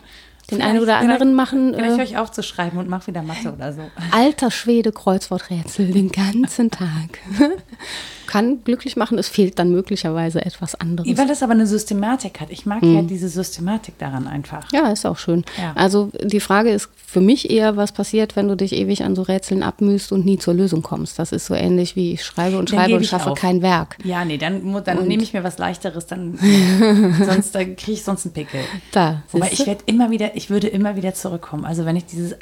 Den einen oder anderen machen. Vielleicht äh, höre ich auf zu schreiben und mache wieder Mathe oder so. Alter Schwede Kreuzworträtsel den ganzen Tag. kann glücklich machen, es fehlt dann möglicherweise etwas anderes. Weil das aber eine Systematik hat. Ich mag hm. ja diese Systematik daran einfach. Ja, ist auch schön. Ja. Also die Frage ist für mich eher, was passiert, wenn du dich ewig an so Rätseln abmühst und nie zur Lösung kommst. Das ist so ähnlich wie ich schreibe und schreibe und schaffe auf. kein Werk. Ja, nee, dann, dann nehme ich mir was leichteres, dann sonst kriege ich sonst einen Pickel. Da. Wobei ich werde immer wieder, ich würde immer wieder zurückkommen. Also wenn ich dieses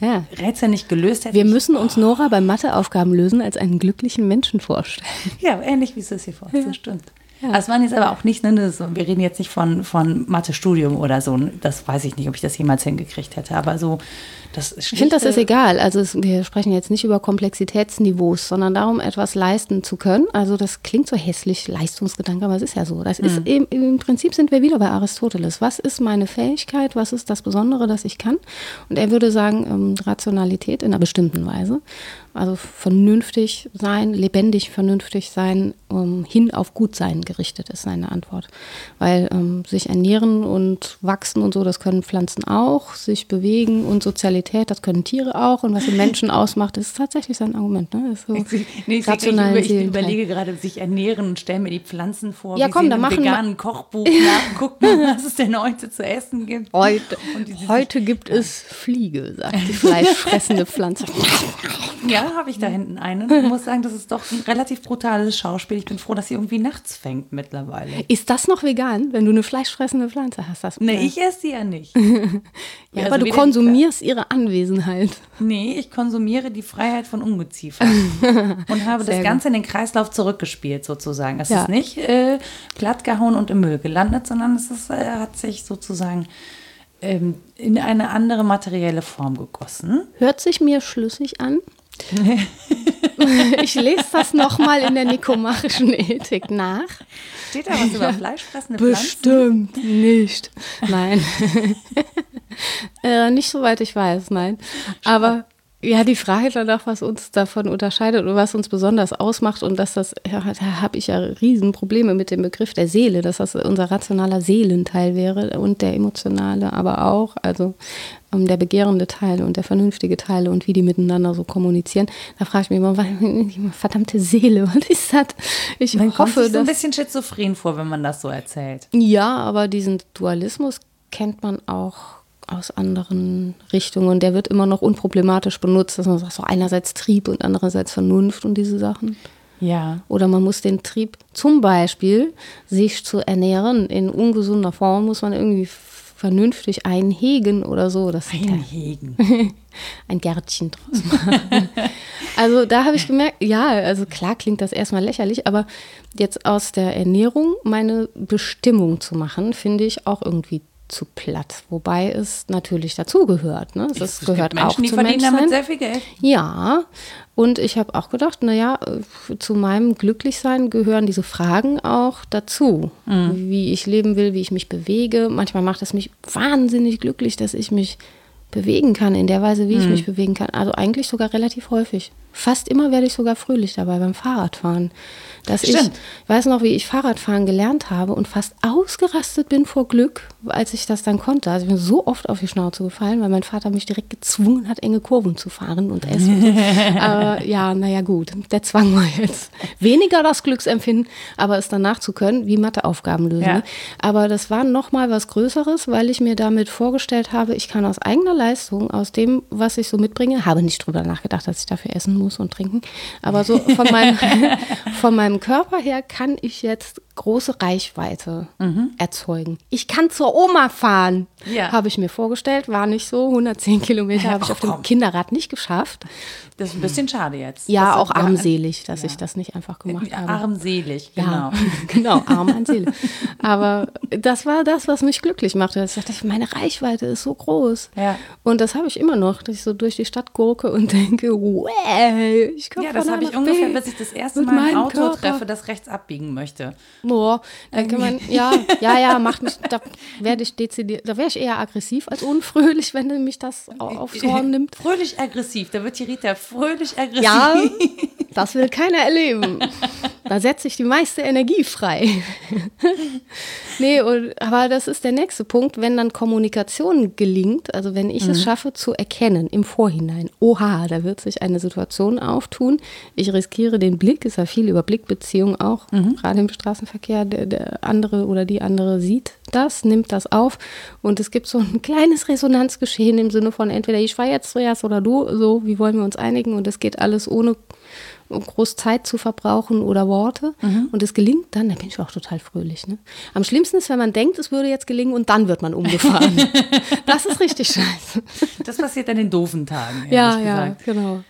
ja. Rätsel nicht gelöst hätte. Wir müssen uns Nora beim Matheaufgaben lösen als einen glücklichen Menschen vorstellen. Ja, ähnlich wie es hier vorstellt, ja. das stimmt. Ja. Also es waren jetzt aber auch nicht, ne, so, wir reden jetzt nicht von, von Mathe-Studium oder so. Das weiß ich nicht, ob ich das jemals hingekriegt hätte. Aber so das ich finde, das ist egal. Also es, wir sprechen jetzt nicht über Komplexitätsniveaus, sondern darum, etwas leisten zu können. Also das klingt so hässlich, Leistungsgedanke, aber es ist ja so. Das mhm. ist eben, im Prinzip sind wir wieder bei Aristoteles. Was ist meine Fähigkeit? Was ist das Besondere, das ich kann? Und er würde sagen, ähm, Rationalität in einer bestimmten Weise. Also vernünftig sein, lebendig vernünftig sein, um, hin auf Gutsein gerichtet ist seine Antwort. Weil ähm, sich ernähren und wachsen und so, das können Pflanzen auch, sich bewegen und Sozialität, das können Tiere auch. Und was den Menschen ausmacht, ist tatsächlich sein Argument. Ne? Ist so nee, ich, ich, ich überlege gerade, sich ernähren und stelle mir die Pflanzen vor, ja, wie komm, sie in einem veganen Kochbuch nachgucken, was es denn heute zu essen gibt. Heute, heute gibt es Fliege, sagt die fleischfressende Pflanze. Ja, habe ich da hinten einen. Ich muss sagen, das ist doch ein relativ brutales Schauspiel. Ich bin froh, dass sie irgendwie nachts fängt mittlerweile. Ist das noch vegan, wenn du eine fleischfressende Pflanze hast? Das nee, ich esse sie ja nicht. ja, ja aber also du konsumierst ihre Anwesenheit. Nee, ich konsumiere die Freiheit von Ungeziefer. und habe Sehr das Ganze gut. in den Kreislauf zurückgespielt, sozusagen. Es ja. ist nicht äh, plattgehauen und im Müll gelandet, sondern es ist, äh, hat sich sozusagen ähm, in eine andere materielle Form gegossen. Hört sich mir schlüssig an. ich lese das nochmal in der nikomachischen Ethik nach. Steht da was über fleischfressende Bestimmt Pflanzen? nicht. Nein. äh, nicht soweit ich weiß, nein. Aber ja, die Frage danach, was uns davon unterscheidet oder was uns besonders ausmacht und dass das, ja, da habe ich ja Riesenprobleme mit dem Begriff der Seele, dass das unser rationaler Seelenteil wäre und der emotionale aber auch, also der begehrende Teil und der vernünftige Teil und wie die miteinander so kommunizieren. Da frage ich mich immer, verdammte Seele, was ist das? Ich man hoffe, kommt sich so ein bisschen schizophren vor, wenn man das so erzählt. Ja, aber diesen Dualismus kennt man auch aus anderen Richtungen. Der wird immer noch unproblematisch benutzt, dass man sagt, so einerseits Trieb und andererseits Vernunft und diese Sachen. Ja. Oder man muss den Trieb, zum Beispiel, sich zu ernähren in ungesunder Form, muss man irgendwie vernünftig einhegen oder so. Das einhegen. ein Gärtchen draus machen. also da habe ich gemerkt, ja, also klar klingt das erstmal lächerlich, aber jetzt aus der Ernährung meine Bestimmung zu machen, finde ich auch irgendwie zu platt, wobei es natürlich dazugehört. Ne? Es, es gehört Menschen, auch die zum verdienen damit sehr viel Geld. Ja, und ich habe auch gedacht, naja, zu meinem Glücklichsein gehören diese Fragen auch dazu, mhm. wie ich leben will, wie ich mich bewege. Manchmal macht es mich wahnsinnig glücklich, dass ich mich bewegen kann, in der Weise, wie mhm. ich mich bewegen kann. Also eigentlich sogar relativ häufig. Fast immer werde ich sogar fröhlich dabei beim Fahrradfahren dass Stimmt. ich weiß noch, wie ich Fahrradfahren gelernt habe und fast ausgerastet bin vor Glück, als ich das dann konnte. Also ich bin so oft auf die Schnauze gefallen, weil mein Vater mich direkt gezwungen hat, enge Kurven zu fahren und essen. aber ja, naja gut, der Zwang war jetzt weniger das Glücksempfinden, aber es danach zu können, wie Matheaufgaben lösen. Ja. Aber das war noch mal was Größeres, weil ich mir damit vorgestellt habe, ich kann aus eigener Leistung, aus dem, was ich so mitbringe, habe nicht drüber nachgedacht, dass ich dafür essen muss und trinken, aber so von meinem, von meinem Körper her kann ich jetzt große Reichweite mhm. erzeugen. Ich kann zur Oma fahren, ja. habe ich mir vorgestellt. War nicht so. 110 Kilometer habe ich auf dem Kinderrad nicht geschafft. Das ist ein bisschen schade jetzt. Ja, das auch armselig, dass ja. ich das nicht einfach gemacht habe. Armselig, genau. Ja, genau, arm an Seele. Aber das war das, was mich glücklich machte. Ich dachte, meine Reichweite ist so groß. Ja. Und das habe ich immer noch, dass ich so durch die Stadt gurke und denke, wow, ich komme Ja, das habe ich ungefähr, bis ich das erste Mal ein Auto Körper. treffe, das rechts abbiegen möchte. Boah, da kann man, ja, ja, ja, macht mich, da werde ich dezidiert, da wäre ich eher aggressiv als unfröhlich, wenn du mich das aufs Horn nimmt. Fröhlich aggressiv, da wird die Rita fröhlich aggressiv. Ja, das will keiner erleben. Da setze ich die meiste Energie frei. nee, und, aber das ist der nächste Punkt, wenn dann Kommunikation gelingt, also wenn ich mhm. es schaffe zu erkennen im Vorhinein, oha, da wird sich eine Situation auftun, ich riskiere den Blick, ist ja viel über Blickbeziehung auch, mhm. gerade im Straßenverkehr, der, der andere oder die andere sieht das, nimmt das auf und es gibt so ein kleines Resonanzgeschehen im Sinne von entweder ich fahre jetzt zuerst oder du, so, wie wollen wir uns einigen und es geht alles ohne groß Zeit zu verbrauchen oder Worte. Mhm. Und es gelingt dann, da bin ich auch total fröhlich. Ne? Am schlimmsten ist, wenn man denkt, es würde jetzt gelingen und dann wird man umgefahren. das ist richtig scheiße. Das passiert an den doofen Tagen. Ja, ja, genau.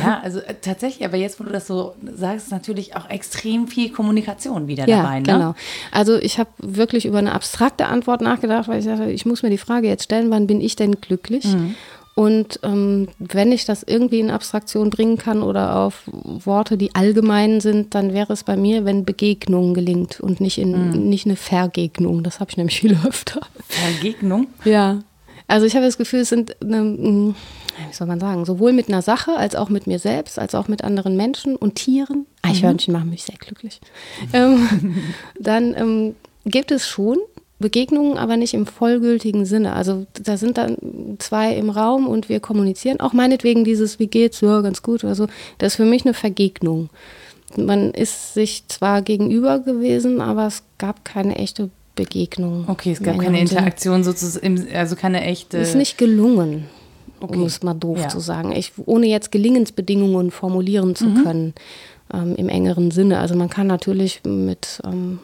Ja, also äh, tatsächlich, aber jetzt, wo du das so sagst, ist natürlich auch extrem viel Kommunikation wieder ja, dabei. Ne? Genau. Also ich habe wirklich über eine abstrakte Antwort nachgedacht, weil ich dachte, ich muss mir die Frage jetzt stellen, wann bin ich denn glücklich? Mhm. Und ähm, wenn ich das irgendwie in Abstraktion bringen kann oder auf Worte, die allgemein sind, dann wäre es bei mir, wenn Begegnung gelingt und nicht, in, mm. nicht eine Vergegnung. Das habe ich nämlich viel öfter. Vergegnung? Ja. Also ich habe das Gefühl, es sind, eine, hm, wie soll man sagen, sowohl mit einer Sache als auch mit mir selbst, als auch mit anderen Menschen und Tieren. Eichhörnchen mhm. machen mich sehr glücklich. ähm, dann ähm, gibt es schon Begegnungen, aber nicht im vollgültigen Sinne. Also da sind dann zwei im Raum und wir kommunizieren. Auch meinetwegen dieses, wie geht's, ja, ganz gut oder so. Das ist für mich eine Vergegnung. Man ist sich zwar gegenüber gewesen, aber es gab keine echte Begegnung. Okay, es gab keine Interaktion sozusagen, also keine echte. Ist nicht gelungen, okay. um es mal doof ja. zu sagen. Ich, ohne jetzt Gelingensbedingungen formulieren zu mhm. können ähm, im engeren Sinne. Also man kann natürlich mit ähm,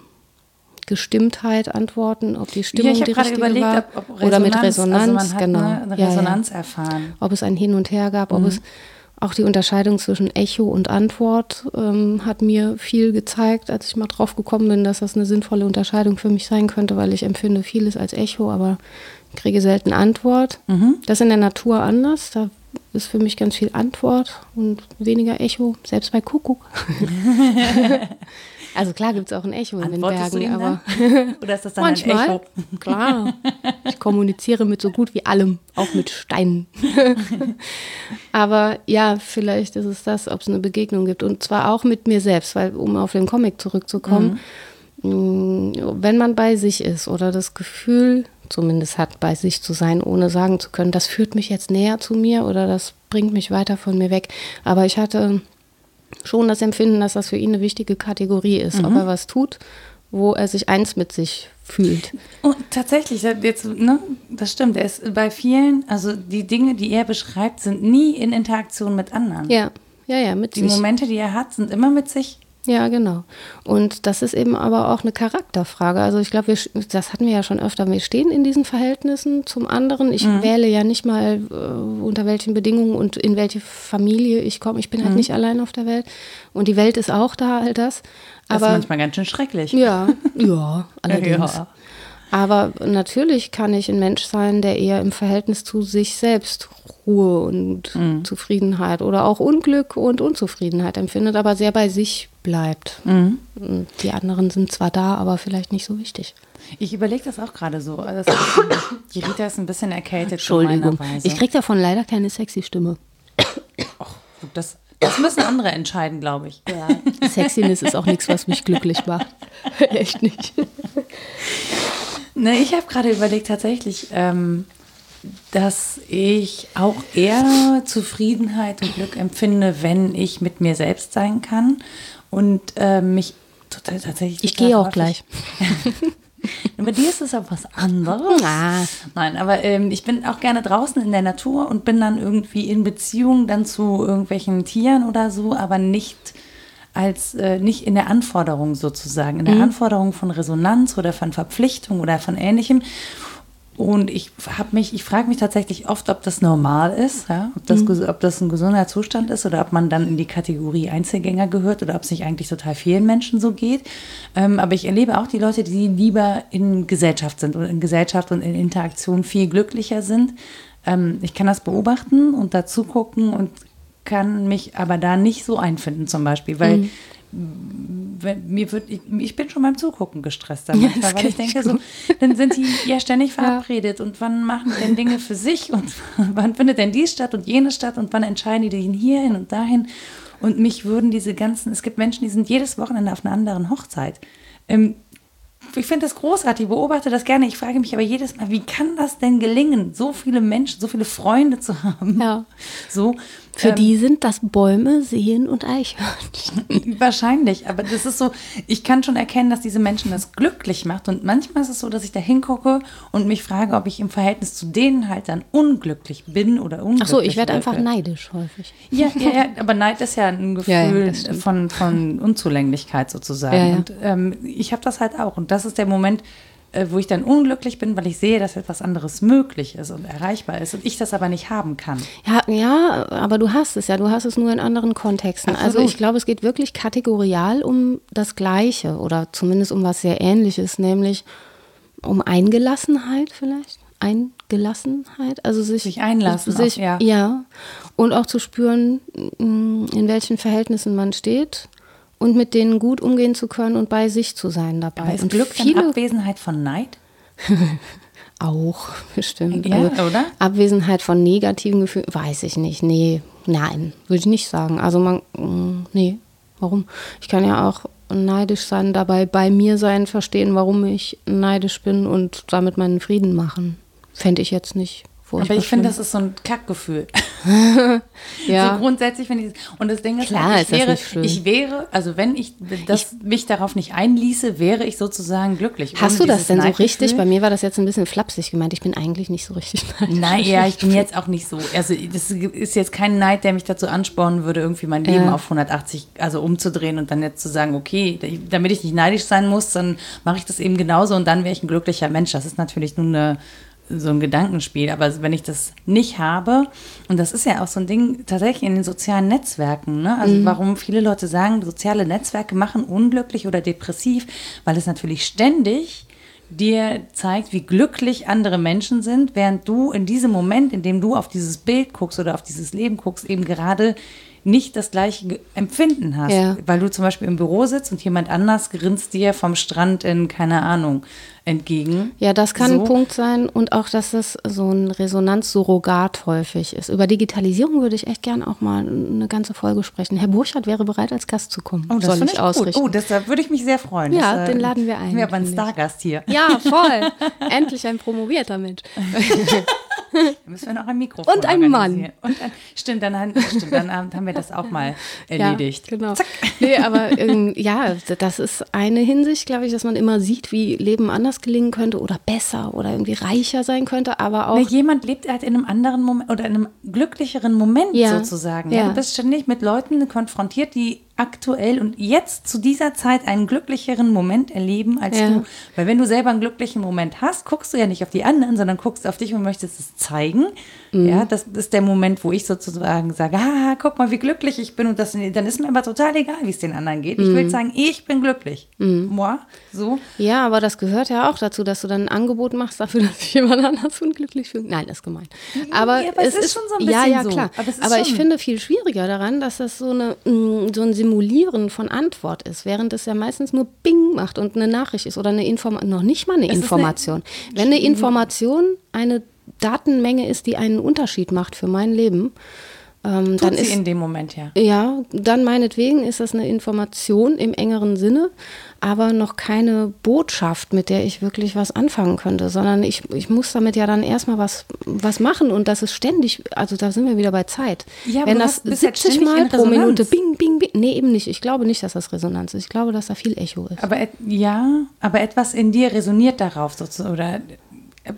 Gestimmtheit antworten, ob die Stimmung ja, die richtige überlegt, war ob, ob oder mit Resonanz, also genau. Eine, eine Resonanz ja, ja. erfahren. Ob es ein Hin und Her gab, mhm. ob es auch die Unterscheidung zwischen Echo und Antwort ähm, hat mir viel gezeigt, als ich mal drauf gekommen bin, dass das eine sinnvolle Unterscheidung für mich sein könnte, weil ich empfinde vieles als Echo, aber kriege selten Antwort. Mhm. Das ist in der Natur anders. Da ist für mich ganz viel Antwort und weniger Echo, selbst bei Kuckuck. also klar gibt es auch ein Echo in den Bergen, aber oder ist das dann manchmal, ein Echo? Klar, ich kommuniziere mit so gut wie allem, auch mit Steinen. aber ja, vielleicht ist es das, ob es eine Begegnung gibt und zwar auch mit mir selbst, weil um auf den Comic zurückzukommen, mhm. wenn man bei sich ist oder das Gefühl zumindest hat, bei sich zu sein, ohne sagen zu können, das führt mich jetzt näher zu mir oder das bringt mich weiter von mir weg. Aber ich hatte schon das Empfinden, dass das für ihn eine wichtige Kategorie ist, mhm. ob er was tut, wo er sich eins mit sich fühlt. Und tatsächlich, jetzt, ne, das stimmt. Er ist bei vielen, also die Dinge, die er beschreibt, sind nie in Interaktion mit anderen. Ja, ja, ja, mit die sich. Die Momente, die er hat, sind immer mit sich. Ja, genau. Und das ist eben aber auch eine Charakterfrage. Also ich glaube, das hatten wir ja schon öfter. Wir stehen in diesen Verhältnissen zum anderen. Ich mhm. wähle ja nicht mal, äh, unter welchen Bedingungen und in welche Familie ich komme. Ich bin halt mhm. nicht allein auf der Welt. Und die Welt ist auch da, all das. Aber, das ist manchmal ganz schön schrecklich. Ja, ja, allerdings. Ja. Aber natürlich kann ich ein Mensch sein, der eher im Verhältnis zu sich selbst Ruhe und mhm. Zufriedenheit oder auch Unglück und Unzufriedenheit empfindet, aber sehr bei sich bleibt. Mhm. Die anderen sind zwar da, aber vielleicht nicht so wichtig. Ich überlege das auch gerade so. Also die Rita ist ein bisschen erkältet. Entschuldigung. Ich kriege davon leider keine sexy Stimme. Och, das, das müssen andere entscheiden, glaube ich. Ja. Sexiness ist auch nichts, was mich glücklich macht. Echt nicht. Ne, ich habe gerade überlegt, tatsächlich, ähm, dass ich auch eher Zufriedenheit und Glück empfinde, wenn ich mit mir selbst sein kann und äh, mich total tatsächlich. Ich gehe auch gleich. Bei dir ist es aber was anderes. Ah. Nein, aber ähm, ich bin auch gerne draußen in der Natur und bin dann irgendwie in Beziehung dann zu irgendwelchen Tieren oder so, aber nicht als äh, nicht in der Anforderung sozusagen, in der mhm. Anforderung von Resonanz oder von Verpflichtung oder von ähnlichem. Und ich habe mich, ich frage mich tatsächlich oft, ob das normal ist, ja? ob, das, mhm. ob das ein gesunder Zustand ist oder ob man dann in die Kategorie Einzelgänger gehört oder ob es nicht eigentlich total vielen Menschen so geht. Ähm, aber ich erlebe auch die Leute, die lieber in Gesellschaft sind und in Gesellschaft und in Interaktion viel glücklicher sind. Ähm, ich kann das beobachten und dazu gucken und kann mich aber da nicht so einfinden zum Beispiel, weil mhm. Mir wird, ich, ich, bin schon beim Zugucken gestresst damit, ja, weil ich denke so, dann sind die ja ständig verabredet ja. und wann machen denn Dinge für sich und wann findet denn dies statt und jenes statt und wann entscheiden die den hierhin und dahin und mich würden diese ganzen, es gibt Menschen, die sind jedes Wochenende auf einer anderen Hochzeit. Ähm, ich finde das großartig, beobachte das gerne. Ich frage mich aber jedes Mal, wie kann das denn gelingen, so viele Menschen, so viele Freunde zu haben? Ja. So, Für ähm, die sind das Bäume, Seen und Eichhörnchen. Wahrscheinlich, aber das ist so, ich kann schon erkennen, dass diese Menschen das glücklich macht. Und manchmal ist es so, dass ich da hingucke und mich frage, ob ich im Verhältnis zu denen halt dann unglücklich bin oder unglücklich. Ach so, ich werde einfach neidisch häufig. Ja, ja, ja, aber Neid ist ja ein Gefühl ja, ja, von, von Unzulänglichkeit sozusagen. Und ähm, ich habe das halt auch. Und das ist der Moment, wo ich dann unglücklich bin, weil ich sehe, dass etwas anderes möglich ist und erreichbar ist und ich das aber nicht haben kann. Ja, ja, aber du hast es ja, du hast es nur in anderen Kontexten. Absolut. Also ich glaube, es geht wirklich kategorial um das Gleiche oder zumindest um was sehr Ähnliches, nämlich um Eingelassenheit vielleicht. Eingelassenheit, also sich, sich einlassen, sich, auch, ja. ja, und auch zu spüren, in welchen Verhältnissen man steht und mit denen gut umgehen zu können und bei sich zu sein dabei. Aber ist und Glück viele Abwesenheit von Neid? auch, bestimmt. Ja, also oder? Abwesenheit von negativen Gefühlen, weiß ich nicht. Nee, nein, würde ich nicht sagen. Also man, mm, nee, warum? Ich kann ja auch neidisch sein, dabei bei mir sein, verstehen, warum ich neidisch bin und damit meinen Frieden machen. Fände ich jetzt nicht Aber ich finde, das ist so ein Kackgefühl. ja. So grundsätzlich finde ich Und das Ding ist, Klar, ich, ist wäre, ich wäre, also wenn ich, das, ich, mich darauf nicht einließe, wäre ich sozusagen glücklich. Hast du das denn so richtig? Bei mir war das jetzt ein bisschen flapsig gemeint. Ich bin eigentlich nicht so richtig neidisch. Nein, ja, ich bin jetzt auch nicht so. Also das ist jetzt kein Neid, der mich dazu anspornen würde, irgendwie mein Leben ja. auf 180, also umzudrehen und dann jetzt zu sagen, okay, damit ich nicht neidisch sein muss, dann mache ich das eben genauso und dann wäre ich ein glücklicher Mensch. Das ist natürlich nur eine so ein Gedankenspiel. Aber wenn ich das nicht habe, und das ist ja auch so ein Ding tatsächlich in den sozialen Netzwerken, ne? also mhm. warum viele Leute sagen, soziale Netzwerke machen unglücklich oder depressiv, weil es natürlich ständig dir zeigt, wie glücklich andere Menschen sind, während du in diesem Moment, in dem du auf dieses Bild guckst oder auf dieses Leben guckst, eben gerade nicht das gleiche Empfinden hast. Ja. Weil du zum Beispiel im Büro sitzt und jemand anders grinst dir vom Strand in, keine Ahnung, entgegen. Ja, das kann so. ein Punkt sein und auch, dass es so ein Resonanzsurrogat häufig ist. Über Digitalisierung würde ich echt gern auch mal eine ganze Folge sprechen. Herr Burchardt wäre bereit, als Gast zu kommen. Oh, das soll ich, ich ausrichten. Gut. Oh, das würde ich mich sehr freuen. Ja, das, den laden wir ein. Wir haben einen Stargast hier. Ja, voll. Endlich ein promovierter Mensch. Da müssen wir noch ein Mikrofon Und ein Mann. Und ein, stimmt, dann, stimmt, dann haben wir das auch mal erledigt. Ja, genau. Zack. Nee, aber ähm, ja, das ist eine Hinsicht, glaube ich, dass man immer sieht, wie Leben anders gelingen könnte oder besser oder irgendwie reicher sein könnte, aber auch. Nee, jemand lebt halt in einem anderen Moment oder in einem glücklicheren Moment ja. sozusagen. Ja. Du bist ständig mit Leuten konfrontiert, die aktuell und jetzt zu dieser Zeit einen glücklicheren Moment erleben als ja. du. Weil wenn du selber einen glücklichen Moment hast, guckst du ja nicht auf die anderen, sondern guckst auf dich und möchtest es zeigen. Mhm. Ja, das ist der Moment, wo ich sozusagen sage, ah, guck mal, wie glücklich ich bin und das, dann ist mir aber total egal, wie es den anderen geht. Ich will mhm. sagen, ich bin glücklich. Mhm. Moi, so. Ja, aber das gehört ja auch dazu, dass du dann ein Angebot machst dafür, dass sich jemand anders unglücklich fühlt. Nein, das ist gemein. Aber, ja, aber es, es, ist schon so ein bisschen Ja, ja, klar. So. Aber, aber ich finde viel schwieriger daran, dass das so, eine, mm, so ein Simulieren von Antwort ist, während es ja meistens nur Bing macht und eine Nachricht ist oder eine Information, noch nicht mal eine es Information. Eine Wenn eine Information eine Datenmenge ist, die einen Unterschied macht für mein Leben, ähm, Tut dann sie ist, in dem Moment, ja. Ja, dann meinetwegen ist das eine Information im engeren Sinne, aber noch keine Botschaft, mit der ich wirklich was anfangen könnte, sondern ich, ich muss damit ja dann erstmal was, was machen und das ist ständig, also da sind wir wieder bei Zeit. Ja, Wenn das 70 Mal pro Minute bing, bing, bing, nee, eben nicht. Ich glaube nicht, dass das Resonanz ist. Ich glaube, dass da viel Echo ist. Aber ja, aber etwas in dir resoniert darauf sozusagen oder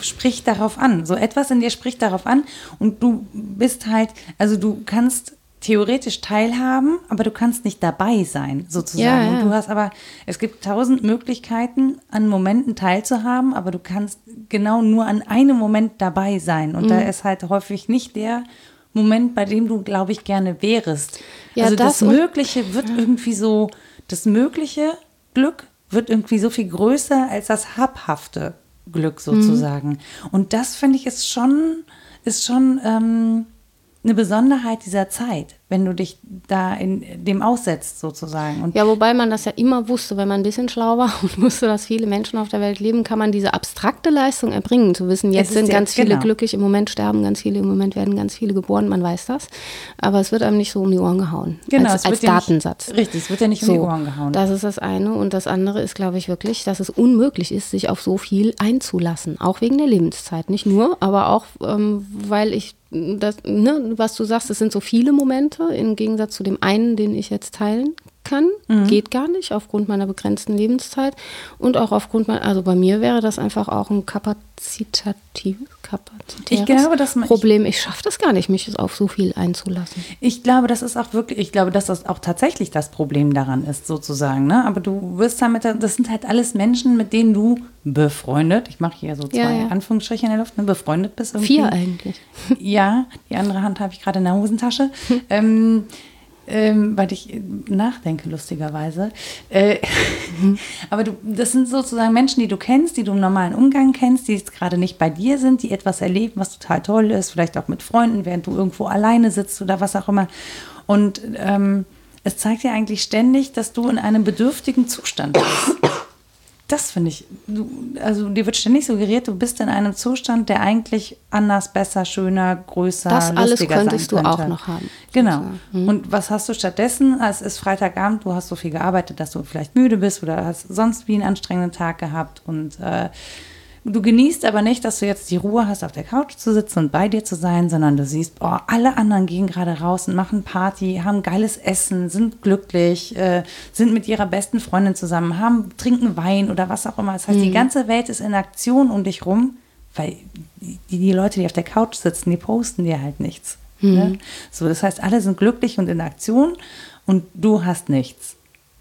spricht darauf an. So etwas in dir spricht darauf an und du bist halt, also du kannst theoretisch teilhaben, aber du kannst nicht dabei sein, sozusagen. Ja, ja. Und du hast aber, es gibt tausend Möglichkeiten, an Momenten teilzuhaben, aber du kannst genau nur an einem Moment dabei sein. Und mhm. da ist halt häufig nicht der Moment, bei dem du, glaube ich, gerne wärest. Ja, also das, das Mögliche wird irgendwie so, das mögliche Glück wird irgendwie so viel größer als das Habhafte. Glück sozusagen. Mhm. Und das finde ich ist schon, ist schon ähm, eine Besonderheit dieser Zeit, wenn du dich da in dem aussetzt sozusagen. Und ja, wobei man das ja immer wusste, wenn man ein bisschen schlau war und wusste, dass viele Menschen auf der Welt leben, kann man diese abstrakte Leistung erbringen, zu wissen, jetzt sind ganz viele genau. glücklich, im Moment sterben ganz viele, im Moment werden ganz viele geboren, man weiß das, aber es wird einem nicht so um die Ohren gehauen genau, als, als Datensatz. Ja nicht, richtig, es wird ja nicht um so, die Ohren gehauen. Das ist das eine und das andere ist, glaube ich, wirklich, dass es unmöglich ist, sich auf so viel einzulassen, auch wegen der Lebenszeit, nicht nur, aber auch, ähm, weil ich das, ne, was du sagst, es sind so viele Momente im Gegensatz zu dem einen, den ich jetzt teilen kann. Mhm. Geht gar nicht aufgrund meiner begrenzten Lebenszeit und auch aufgrund meiner, also bei mir wäre das einfach auch ein kapazitatives, kapazitäres ich glaube, dass man, Problem. Ich schaffe das gar nicht, mich auf so viel einzulassen. Ich glaube, das ist auch wirklich, ich glaube, dass das auch tatsächlich das Problem daran ist, sozusagen. Ne? Aber du wirst damit, das sind halt alles Menschen, mit denen du befreundet, ich mache hier so zwei ja, ja. Anführungsstriche in der Luft, ne, befreundet bist. Irgendwie. Vier eigentlich. Ja, die andere Hand habe ich gerade in der Hosentasche. ähm, ähm, weil ich nachdenke, lustigerweise. Äh, aber du, das sind sozusagen Menschen, die du kennst, die du im normalen Umgang kennst, die jetzt gerade nicht bei dir sind, die etwas erleben, was total toll ist, vielleicht auch mit Freunden, während du irgendwo alleine sitzt oder was auch immer. Und ähm, es zeigt dir eigentlich ständig, dass du in einem bedürftigen Zustand bist das finde ich, du, also dir wird ständig suggeriert, du bist in einem Zustand, der eigentlich anders, besser, schöner, größer, das alles könntest du auch noch haben. Genau. Mhm. Und was hast du stattdessen? Es ist Freitagabend, du hast so viel gearbeitet, dass du vielleicht müde bist oder hast sonst wie einen anstrengenden Tag gehabt und äh, Du genießt aber nicht, dass du jetzt die Ruhe hast, auf der Couch zu sitzen und bei dir zu sein, sondern du siehst, oh, alle anderen gehen gerade raus und machen Party, haben geiles Essen, sind glücklich, äh, sind mit ihrer besten Freundin zusammen, haben, trinken Wein oder was auch immer. Das heißt, mhm. die ganze Welt ist in Aktion um dich rum, weil die, die Leute, die auf der Couch sitzen, die posten dir halt nichts. Mhm. Ne? So, das heißt, alle sind glücklich und in Aktion und du hast nichts.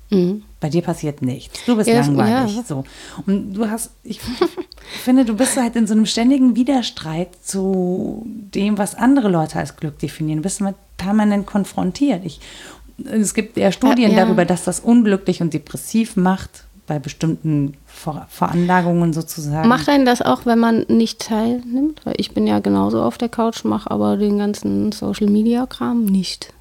Mhm. Bei dir passiert nichts. Du bist ja, langweilig. Ja. So. Und du hast, ich finde, du bist halt in so einem ständigen Widerstreit zu dem, was andere Leute als Glück definieren. Du bist immer permanent konfrontiert. Ich, es gibt ja Studien ja, darüber, dass das unglücklich und depressiv macht, bei bestimmten Ver Veranlagungen sozusagen. Macht einen das auch, wenn man nicht teilnimmt? Weil ich bin ja genauso auf der Couch, mache aber den ganzen Social-Media-Kram nicht.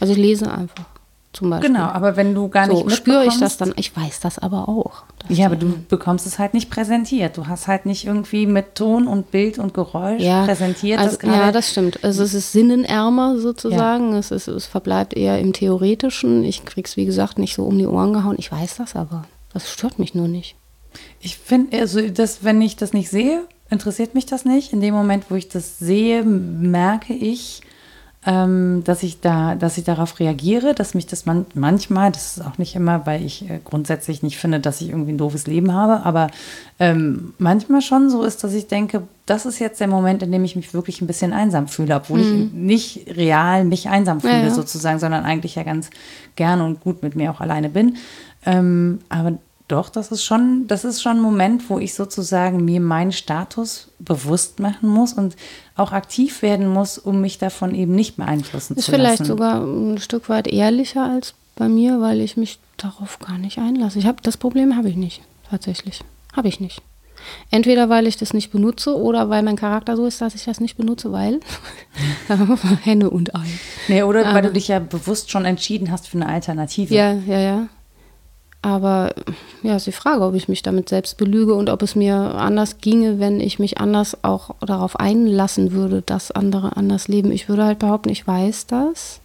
Also ich lese einfach zum Beispiel. Genau, aber wenn du gar nicht so, spüre ich das dann. Ich weiß das aber auch. Ja, aber du bekommst es halt nicht präsentiert. Du hast halt nicht irgendwie mit Ton und Bild und Geräusch ja, präsentiert. Also, das ja, das stimmt. Also es ist sinnenärmer sozusagen. Ja. Es, ist, es verbleibt eher im Theoretischen. Ich krieg's, wie gesagt, nicht so um die Ohren gehauen. Ich weiß das aber. Das stört mich nur nicht. Ich finde, also das, wenn ich das nicht sehe, interessiert mich das nicht. In dem Moment, wo ich das sehe, merke ich, ähm, dass ich da, dass ich darauf reagiere, dass mich das man, manchmal, das ist auch nicht immer, weil ich äh, grundsätzlich nicht finde, dass ich irgendwie ein doofes Leben habe, aber ähm, manchmal schon so ist, dass ich denke, das ist jetzt der Moment, in dem ich mich wirklich ein bisschen einsam fühle, obwohl mhm. ich nicht real mich einsam fühle ja, ja. sozusagen, sondern eigentlich ja ganz gerne und gut mit mir auch alleine bin. Ähm, aber doch, das ist schon, das ist schon ein Moment, wo ich sozusagen mir meinen Status bewusst machen muss und auch aktiv werden muss, um mich davon eben nicht beeinflussen ist zu lassen. Ist vielleicht sogar ein Stück weit ehrlicher als bei mir, weil ich mich darauf gar nicht einlasse. Ich habe das Problem habe ich nicht tatsächlich, habe ich nicht. Entweder weil ich das nicht benutze oder weil mein Charakter so ist, dass ich das nicht benutze, weil Henne und Ei. Nee, oder weil du dich ja bewusst schon entschieden hast für eine Alternative. Ja, ja, ja. Aber ja, ist die Frage, ob ich mich damit selbst belüge und ob es mir anders ginge, wenn ich mich anders auch darauf einlassen würde, dass andere anders leben. Ich würde halt behaupten, ich weiß das.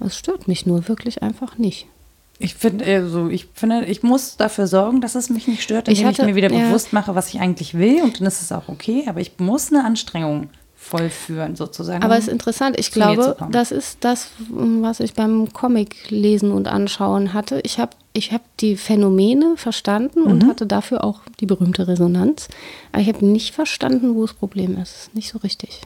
Es stört mich nur wirklich einfach nicht. Ich finde, also ich finde, ich muss dafür sorgen, dass es mich nicht stört, indem ich, hatte, ich mir wieder ja. bewusst mache, was ich eigentlich will und dann ist es auch okay, aber ich muss eine Anstrengung vollführen, sozusagen. Aber es ist interessant. Ich glaube, das ist das, was ich beim Comic lesen und anschauen hatte. Ich habe ich hab die Phänomene verstanden mhm. und hatte dafür auch die berühmte Resonanz. Aber ich habe nicht verstanden, wo das Problem ist. Nicht so richtig.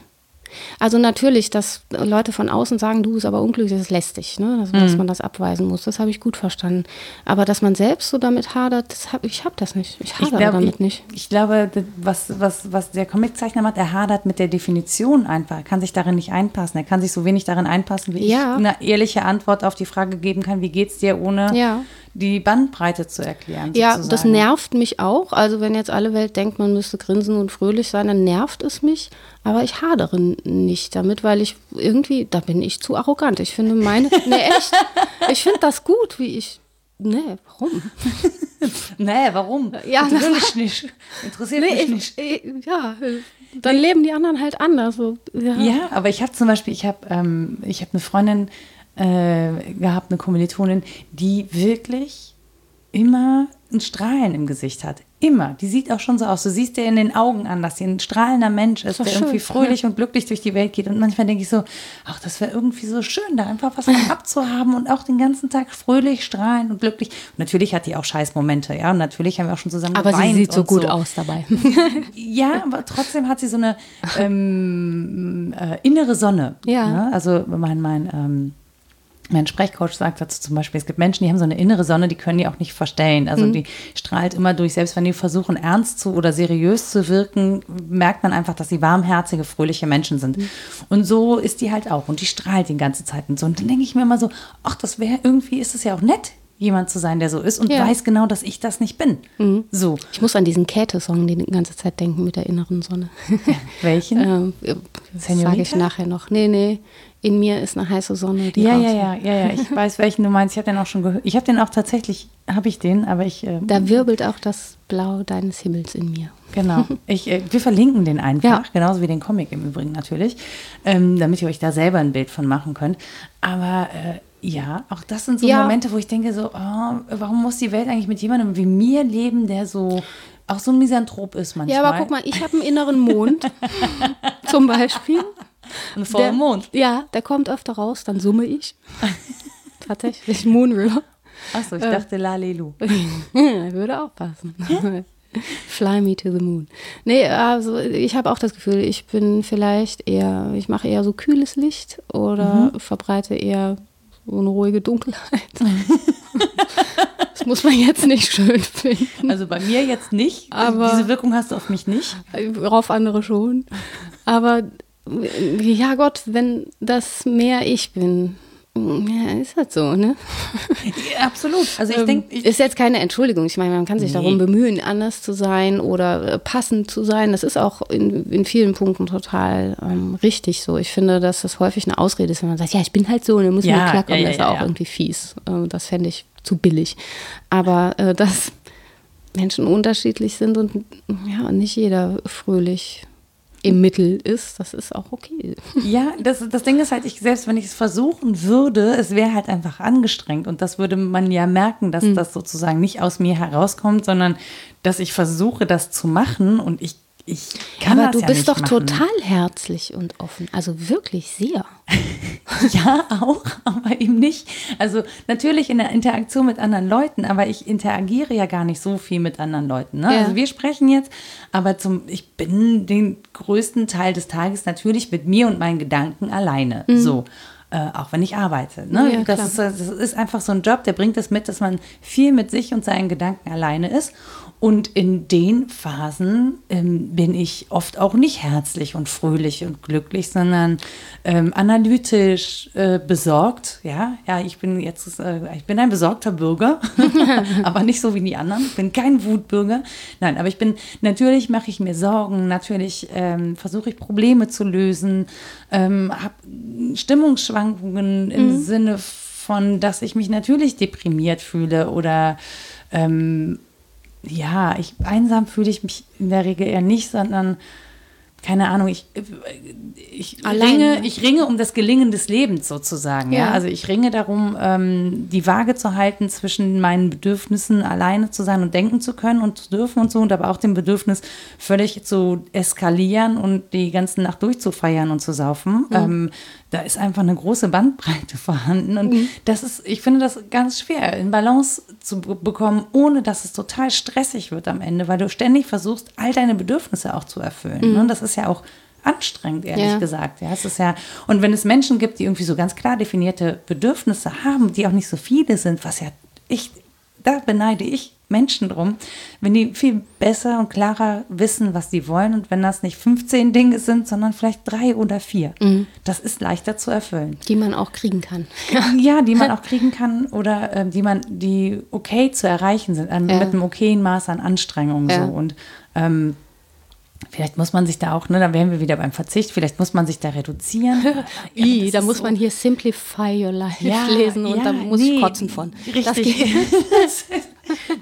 Also natürlich, dass Leute von außen sagen, du bist aber unglücklich, das ist lästig, ne? dass, mhm. dass man das abweisen muss. Das habe ich gut verstanden. Aber dass man selbst so damit hadert, hab, ich habe das nicht. Ich hadere ich glaub, damit ich, nicht. Ich glaube, was, was, was der Comiczeichner macht, er hadert mit der Definition einfach. Er kann sich darin nicht einpassen. Er kann sich so wenig darin einpassen, wie ja. ich eine ehrliche Antwort auf die Frage geben kann, wie geht es dir ohne ja die Bandbreite zu erklären. Ja, sozusagen. das nervt mich auch. Also wenn jetzt alle Welt denkt, man müsste grinsen und fröhlich sein, dann nervt es mich. Aber ich hadere nicht damit, weil ich irgendwie, da bin ich zu arrogant. Ich finde meine, ne echt, ich finde das gut, wie ich, ne, warum? nee, warum? Ja, natürlich nicht. Interessiert nee, mich nicht. Ich, ja, dann leben die anderen halt anders. So. Ja. ja. aber ich habe zum Beispiel, ich habe ähm, hab eine Freundin, äh, gehabt, eine Kommilitonin, die wirklich immer ein Strahlen im Gesicht hat. Immer. Die sieht auch schon so aus. Du siehst dir in den Augen an, dass sie ein strahlender Mensch ist, der schön. irgendwie fröhlich und glücklich durch die Welt geht. Und manchmal denke ich so, ach, das wäre irgendwie so schön, da einfach was abzuhaben und auch den ganzen Tag fröhlich, strahlend und glücklich. Und natürlich hat die auch scheiß Momente, ja. Und natürlich haben wir auch schon zusammen Aber sie sieht so gut so. aus dabei. ja, aber trotzdem hat sie so eine ähm, äh, innere Sonne. Ja. Ne? Also mein, mein ähm, mein Sprechcoach sagt dazu zum Beispiel, es gibt Menschen, die haben so eine innere Sonne, die können die auch nicht verstellen. Also mhm. die strahlt immer durch, selbst wenn die versuchen, ernst zu oder seriös zu wirken, merkt man einfach, dass sie warmherzige, fröhliche Menschen sind. Mhm. Und so ist die halt auch. Und die strahlt die ganze Zeit und so. Und dann denke ich mir immer so, ach, das wäre irgendwie, ist es ja auch nett, jemand zu sein, der so ist und ja. weiß genau, dass ich das nicht bin. Mhm. So. Ich muss an diesen Käthe-Song die ganze Zeit denken mit der inneren Sonne. Ja, welchen? ähm, sage ich nachher noch. Nee, nee in mir ist eine heiße Sonne. Die ja, ja, ja, ja, ja, ich weiß, welchen du meinst. Ich habe den auch schon gehört. Ich habe den auch tatsächlich, habe ich den, aber ich. Äh, da wirbelt auch das Blau deines Himmels in mir. Genau. Ich, äh, wir verlinken den einfach, ja. genauso wie den Comic im Übrigen natürlich, ähm, damit ihr euch da selber ein Bild von machen könnt. Aber äh, ja, auch das sind so ja. Momente, wo ich denke so, oh, warum muss die Welt eigentlich mit jemandem wie mir leben, der so auch so ein Misanthrop ist manchmal. Ja, aber guck mal, ich habe einen inneren Mond zum Beispiel. Ein voller Mond. Ja, der kommt öfter raus, dann summe ich. Tatsächlich, Moon River. Achso, ich äh, dachte Lalelu. würde auch passen. Fly me to the moon. Nee, also ich habe auch das Gefühl, ich bin vielleicht eher, ich mache eher so kühles Licht oder mhm. verbreite eher so eine ruhige Dunkelheit. das muss man jetzt nicht schön finden. Also bei mir jetzt nicht. Aber diese Wirkung hast du auf mich nicht. Auf andere schon. Aber ja Gott, wenn das mehr ich bin, Ja, ist halt so, ne? Ja, absolut. Also ich Ähm, denke, ist jetzt keine Entschuldigung. Ich meine, man kann sich Nee. darum bemühen, anders zu sein oder äh, passend zu sein. Das ist auch in, in vielen Punkten total ähm, richtig so. Ich finde, dass das häufig eine Ausrede ist, wenn man sagt, ja, ich bin halt so und dann muss Ja, man klarkommen. ja, ja, das ist ja, auch irgendwie fies. Äh, das fände ich zu billig. Aber äh, dass Menschen unterschiedlich sind und ja, nicht jeder fröhlich im Mittel ist, das ist auch okay. Ja, das, das Ding ist halt, ich, selbst wenn ich es versuchen würde, es wäre halt einfach angestrengt. Und das würde man ja merken, dass das sozusagen nicht aus mir herauskommt, sondern dass ich versuche, das zu machen und ich, ich kann Aber das du ja bist nicht doch machen. total herzlich und offen. Also wirklich sehr. Ja, auch, aber eben nicht. Also natürlich in der Interaktion mit anderen Leuten, aber ich interagiere ja gar nicht so viel mit anderen Leuten. Ne? Ja. Also wir sprechen jetzt, aber zum, ich bin den größten Teil des Tages natürlich mit mir und meinen Gedanken alleine. So. Äh, auch wenn ich arbeite. Ne? Mhm. Ja, das, ist, das ist einfach so ein Job, der bringt es mit, dass man viel mit sich und seinen Gedanken alleine ist. Und in den Phasen ähm, bin ich oft auch nicht herzlich und fröhlich und glücklich, sondern ähm, analytisch äh, besorgt. Ja, ja, ich bin jetzt, äh, ich bin ein besorgter Bürger, aber nicht so wie die anderen. Ich bin kein Wutbürger. Nein, aber ich bin, natürlich mache ich mir Sorgen, natürlich ähm, versuche ich Probleme zu lösen, ähm, habe Stimmungsschwankungen im Sinne von, dass ich mich natürlich deprimiert fühle oder ähm, ja, ich einsam fühle ich mich in der Regel eher nicht, sondern keine Ahnung, ich, ich, ringe, ne? ich ringe um das Gelingen des Lebens sozusagen. Ja. Ja. Also ich ringe darum, ähm, die Waage zu halten zwischen meinen Bedürfnissen, alleine zu sein und denken zu können und zu dürfen und so, und aber auch dem Bedürfnis, völlig zu eskalieren und die ganze Nacht durchzufeiern und zu saufen. Ähm, da ist einfach eine große Bandbreite vorhanden. Und das ist, ich finde das ganz schwer, in Balance zu be- bekommen, ohne dass es total stressig wird am Ende, weil du ständig versuchst, all deine Bedürfnisse auch zu erfüllen. Ne? Das ist ja auch anstrengend, ehrlich Ja. gesagt. Ja, es ist ja, und wenn es Menschen gibt, die irgendwie so ganz klar definierte Bedürfnisse haben, die auch nicht so viele sind, was ja ich, da beneide ich Menschen drum, wenn die viel besser und klarer wissen, was sie wollen und wenn das nicht 15 Dinge sind, sondern vielleicht drei oder vier. Das ist leichter zu erfüllen. Die man auch kriegen kann. Ja, die man auch kriegen kann oder ähm, die man, die okay zu erreichen sind, ähm, Ja. mit einem okayen Maß an Anstrengung Ja. so. Und ähm, vielleicht muss man sich da auch, ne, da wären wir wieder beim Verzicht, vielleicht muss man sich da reduzieren. Ja, I, da muss so- man hier Simplify Your Life Ja, lesen und ja, da muss nee, ich kotzen von. Richtig. Das.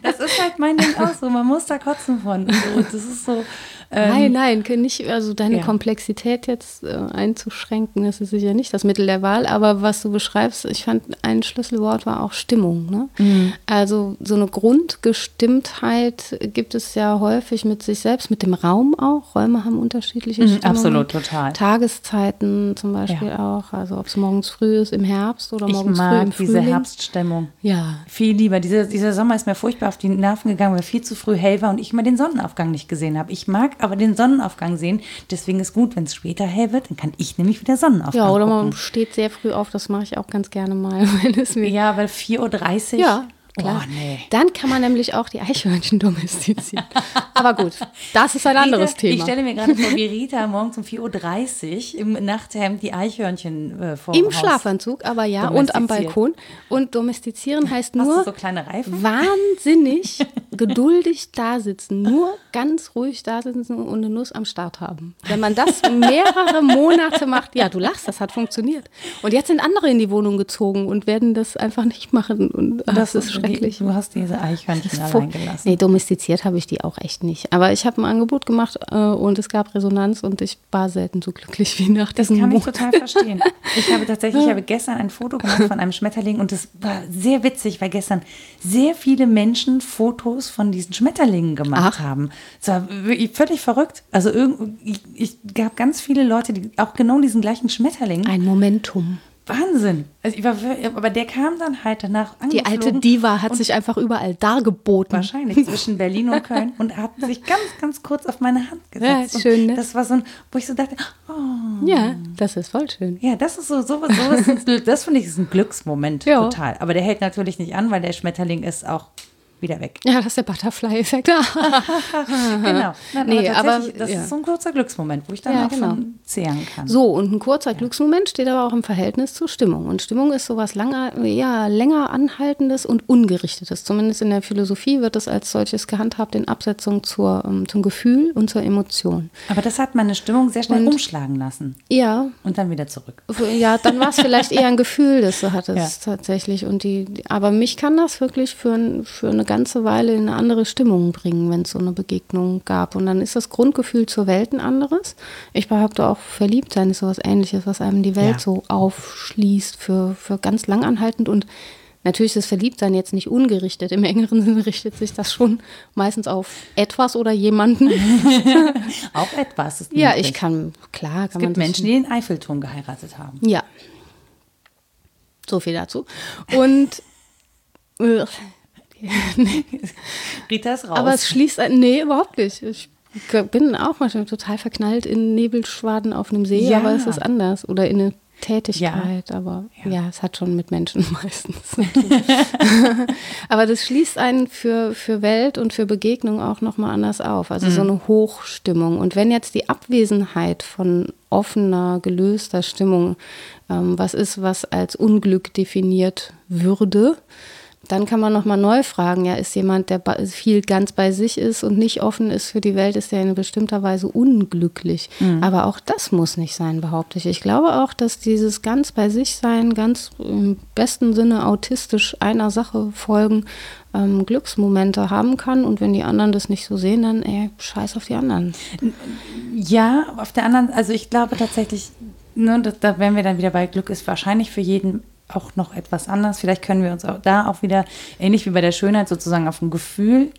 Das ist, halt mein Ding auch so, man muss da kotzen von. So, das ist so. Ähm, nein, nein, kann nicht, also deine ja. Komplexität jetzt äh, einzuschränken, das ist sicher nicht das Mittel der Wahl, aber was du beschreibst, ich fand ein Schlüsselwort war auch Stimmung. Ne? Mhm. Also so eine Grundgestimmtheit gibt es ja häufig mit sich selbst, mit dem Raum auch. Räume haben unterschiedliche Mhm, Stimmungen. absolut, total. Tageszeiten zum Beispiel Ja. auch, also ob es morgens früh ist im Herbst oder Ich morgens früh im mag diese Frühling. Herbststimmung. Ja, Viel lieber. Dieser, dieser Sommer ist mir furchtbar auf die Nerven gegangen, weil viel zu früh hell war und ich immer den Sonnenaufgang nicht gesehen habe. Ich mag aber den Sonnenaufgang sehen. Deswegen ist gut, wenn es später hell wird, dann kann ich nämlich wieder Sonnenaufgang ja, oder gucken. man steht sehr früh auf, das mache ich auch ganz gerne mal, wenn es mir Ja, weil 4.30 Uhr. Ja, klar. Oh, nee. Dann kann man nämlich auch die Eichhörnchen domestizieren. Aber gut, das ist ein anderes Rita, Thema. Ich stelle mir gerade vor, wie Rita morgens um 4.30 Uhr im Nachthemd die Eichhörnchen äh, vor Im Haus. Schlafanzug, aber ja, und am. Balkon. Und domestizieren heißt nur so kleine Reifen? wahnsinnig geduldig da sitzen, nur ganz ruhig da sitzen und eine Nuss am Start haben. Wenn man das mehrere Monate macht, ja, du lachst, das hat funktioniert. Und jetzt sind andere in die Wohnung gezogen und werden das einfach nicht machen. Und ach, das ist schrecklich. Du hast diese Eichhörnchen allein gelassen. Nee, domestiziert habe ich die auch echt nicht. Aber ich habe ein Angebot gemacht äh, und es gab Resonanz und ich war selten so glücklich wie nach Das diesem kann ich Monat. total verstehen. Ich habe tatsächlich, ich habe gestern ein Foto gemacht von einem Schmetterling und das war sehr witzig, weil gestern sehr viele Menschen Fotos von diesen Schmetterlingen gemacht Ach. haben. Es war völlig verrückt. Also ich, ich gab ganz viele Leute, die auch genau diesen gleichen Schmetterling. Ein Momentum. Wahnsinn. Also war, aber der kam dann halt danach Die alte Diva hat sich einfach überall dargeboten. wahrscheinlich zwischen Berlin und Köln und hat sich ganz, ganz kurz auf meine Hand gesetzt. Ja, schön, ne? Das war so ein, wo ich so dachte, oh, Ja, das ist voll schön. ja, das ist so, sowas, sowas das finde ich ist ein Glücksmoment, Ja. total. Aber der hält natürlich nicht an, weil der Schmetterling ist auch wieder weg. Ja, das ist der Butterfly-Effekt. genau. Nein, nee, aber, aber das ja. ist so ein kurzer Glücksmoment, wo ich dann ja, auch genau. von zehren kann. So, und ein kurzer ja. Glücksmoment steht aber auch im Verhältnis zur Stimmung. Und Stimmung ist sowas langer, ja, länger anhaltendes und ungerichtetes. Zumindest in der Philosophie wird es als solches gehandhabt in Absetzung zur, ähm, zum Gefühl und zur Emotion. Aber das hat meine Stimmung sehr schnell und, umschlagen lassen. Ja. Und dann wieder zurück. Ja, dann war es vielleicht eher ein Gefühl, das du hattest tatsächlich. Und die, aber mich kann das wirklich für, für eine ganze Weile in eine andere Stimmung bringen, wenn es so eine Begegnung gab. Und dann ist das Grundgefühl zur Welt ein anderes. Ich behaupte auch, verliebt sein ist sowas ähnliches, was einem die Welt ja. so aufschließt für, für ganz langanhaltend und Natürlich ist das Verliebtsein jetzt nicht ungerichtet. Im engeren Sinne richtet sich das schon meistens auf etwas oder jemanden. auch etwas. Ist ja, ich kann, klar. Kann es gibt Menschen, die den Eiffelturm geheiratet haben. Ja. So viel dazu. Und äh, Rita ist raus. Aber es schließt, nee, überhaupt nicht. Ich bin auch manchmal total verknallt in Nebelschwaden auf einem See, ja. aber es ist anders. Oder in eine Tätigkeit, ja. aber ja. ja. es hat schon mit Menschen meistens. aber das schließt einen für, für Welt und für Begegnung auch nochmal anders auf. Also mhm. so eine Hochstimmung. Und wenn jetzt die Abwesenheit von offener, gelöster Stimmung ähm, was ist, was als Unglück definiert würde, dann kann man nochmal neu fragen, ja, ist jemand, der viel ganz bei sich ist und nicht offen ist für die Welt, ist der in bestimmter Weise unglücklich. Mhm. Aber auch das muss nicht sein, behaupte ich. Ich glaube auch, dass dieses ganz bei sich sein, ganz im besten Sinne autistisch einer Sache folgen, ähm, Glücksmomente haben kann. Und wenn die anderen das nicht so sehen, dann ey, scheiß auf die anderen. Ja, auf der anderen, also ich glaube tatsächlich, ne, da, da wären wir dann wieder bei Glück ist wahrscheinlich für jeden auch noch etwas anders. Vielleicht können wir uns auch da auch wieder, ähnlich wie bei der Schönheit, sozusagen auf ein Gefühl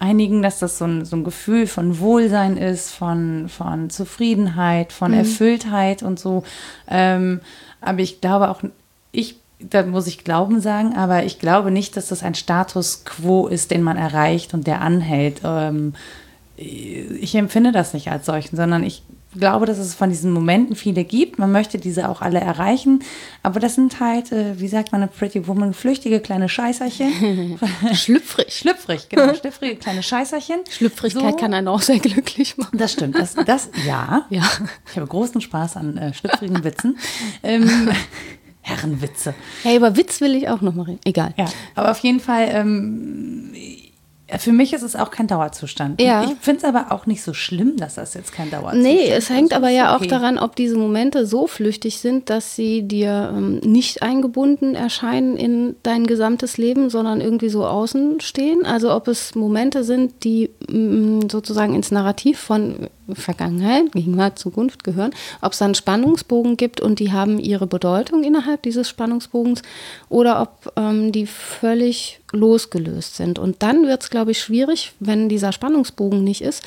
einigen, dass das so ein, so ein Gefühl von Wohlsein ist, von, von Zufriedenheit, von mhm. Erfülltheit und so. Ähm, aber ich glaube auch, ich, da muss ich Glauben sagen, aber ich glaube nicht, dass das ein Status quo ist, den man erreicht und der anhält. Ähm, ich empfinde das nicht als solchen, sondern ich glaube, dass es von diesen Momenten viele gibt. Man möchte diese auch alle erreichen. Aber das sind halt, äh, wie sagt man, eine Pretty Woman, flüchtige kleine Scheißerchen. Schlüpfrig. Schlüpfrig, genau. Schlüpfrige kleine Scheißerchen. Schlüpfrigkeit so. kann einen auch sehr glücklich machen. Das stimmt. Das, das ja. ja. Ich habe großen Spaß an äh, schlüpfrigen Witzen. Ähm, Herrenwitze. Ja, über Witz will ich auch noch mal reden. Egal. Ja, aber auf jeden Fall, ähm, für mich ist es auch kein Dauerzustand. Ja. Ich finde es aber auch nicht so schlimm, dass das jetzt kein Dauerzustand ist. Nee, es hängt aber ja okay. auch daran, ob diese Momente so flüchtig sind, dass sie dir ähm, nicht eingebunden erscheinen in dein gesamtes Leben, sondern irgendwie so außen stehen. Also ob es Momente sind, die mm, sozusagen ins Narrativ von Vergangenheit, Gegenwart, Zukunft gehören, ob es dann Spannungsbogen gibt und die haben ihre Bedeutung innerhalb dieses Spannungsbogens oder ob ähm, die völlig losgelöst sind. Und dann wird es, glaube ich, schwierig, wenn dieser Spannungsbogen nicht ist,